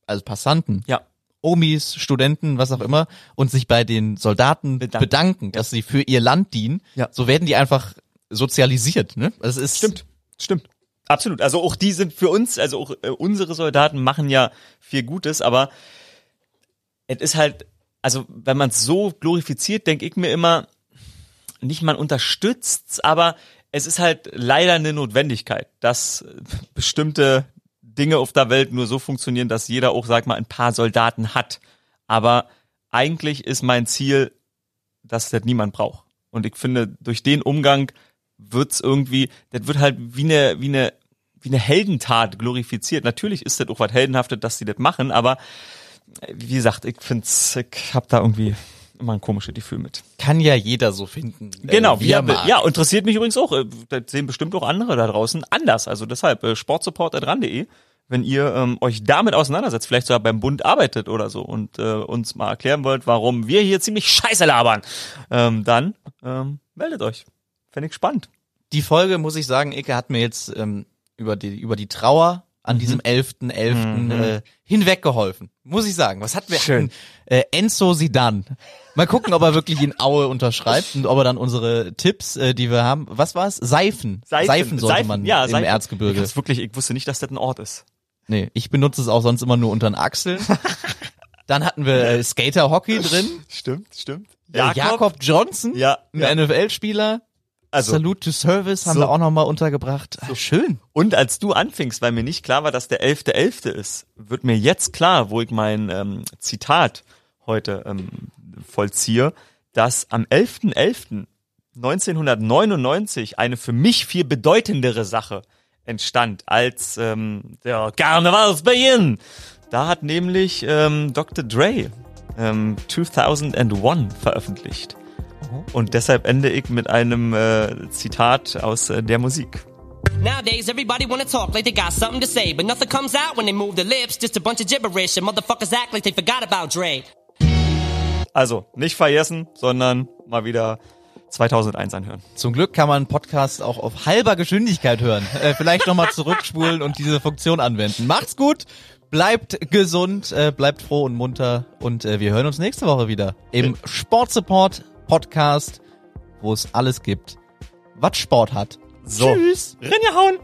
also Passanten, Ja. Omis, Studenten, was auch immer, und sich bei den Soldaten Bedanken. bedanken, dass sie für ihr Land dienen. So werden die einfach sozialisiert. Ne? Das ist Stimmt, stimmt. Absolut. Also auch die sind für uns, also auch äh, unsere Soldaten machen ja viel Gutes, aber es ist halt, also wenn man es so glorifiziert, denke ich mir immer, nicht man unterstützt, aber es ist halt leider eine Notwendigkeit, dass bestimmte Dinge auf der Welt nur so funktionieren, dass jeder auch, sag mal, ein paar Soldaten hat. Aber eigentlich ist mein Ziel, dass das niemand braucht. Und ich finde, durch den Umgang wird's irgendwie, das wird halt wie eine, wie eine, wie eine Heldentat glorifiziert. Natürlich ist das auch was Heldenhaftes, dass sie das machen, aber wie gesagt, ich find's, ich hab da irgendwie immer ein komisches Gefühl mit. kann ja jeder so finden. äh, Genau, wie er ja, ja, interessiert mich übrigens auch. äh, Das sehen bestimmt auch andere da draußen anders. Also deshalb äh, sportsupport.ran.de, wenn ihr ähm, euch damit auseinandersetzt, vielleicht sogar beim Bund arbeitet oder so und äh, uns mal erklären wollt, warum wir hier ziemlich scheiße labern, ähm, dann ähm, meldet euch. Fände ich spannend. Die Folge, muss ich sagen, Icke hat mir jetzt ähm, über die über die Trauer Mhm. an diesem 11.11. Äh, hinweggeholfen. Muss ich sagen. Was hatten wir? Schön. Äh, Enzo Sidan. Mal gucken, ob er wirklich in Aue unterschreibt und ob er dann unsere Tipps, äh, die wir haben, was war es? Seifen. Seifen, sollte man ja, im Seifen. Erzgebirge. Ich, wirklich, ich wusste nicht, dass das ein Ort ist. Nee, ich benutze es auch sonst immer nur unter den Achseln. *laughs* Dann hatten wir äh, Skater-Hockey drin. Stimmt, stimmt. Jakob, Jakob Johnson, Ja, ein ja. NFL-Spieler. Also Salute to Service haben So. wir auch nochmal untergebracht. Ah, Schön. Und als du anfingst, weil mir nicht klar war, dass der 11.11. ist, wird mir jetzt klar, wo ich mein ähm, Zitat heute ähm, vollziehe, dass am 11.11. 1999 eine für mich viel bedeutendere Sache entstand als ähm, der Karnevalsbeginn. Da hat nämlich ähm, Dr. Dre ähm, 2001 veröffentlicht. Und deshalb ende ich mit einem äh, Zitat aus äh, der Musik. Nowadays, everybody wanna talk like they got something to say, but nothing comes out when they move their lips. Just a bunch of gibberish, and motherfuckers act like they forgot about Dre. Also nicht vergessen, sondern mal wieder 2001 anhören. Zum Glück kann man einen Podcast auch auf halber Geschwindigkeit hören. Äh, vielleicht nochmal zurückspulen und diese Funktion anwenden. Macht's gut, bleibt gesund, äh, bleibt froh und munter und äh, wir hören uns nächste Woche wieder im Sportsupport Podcast, wo es alles gibt, was Sport hat. So. Tschüss. Rinja hauen!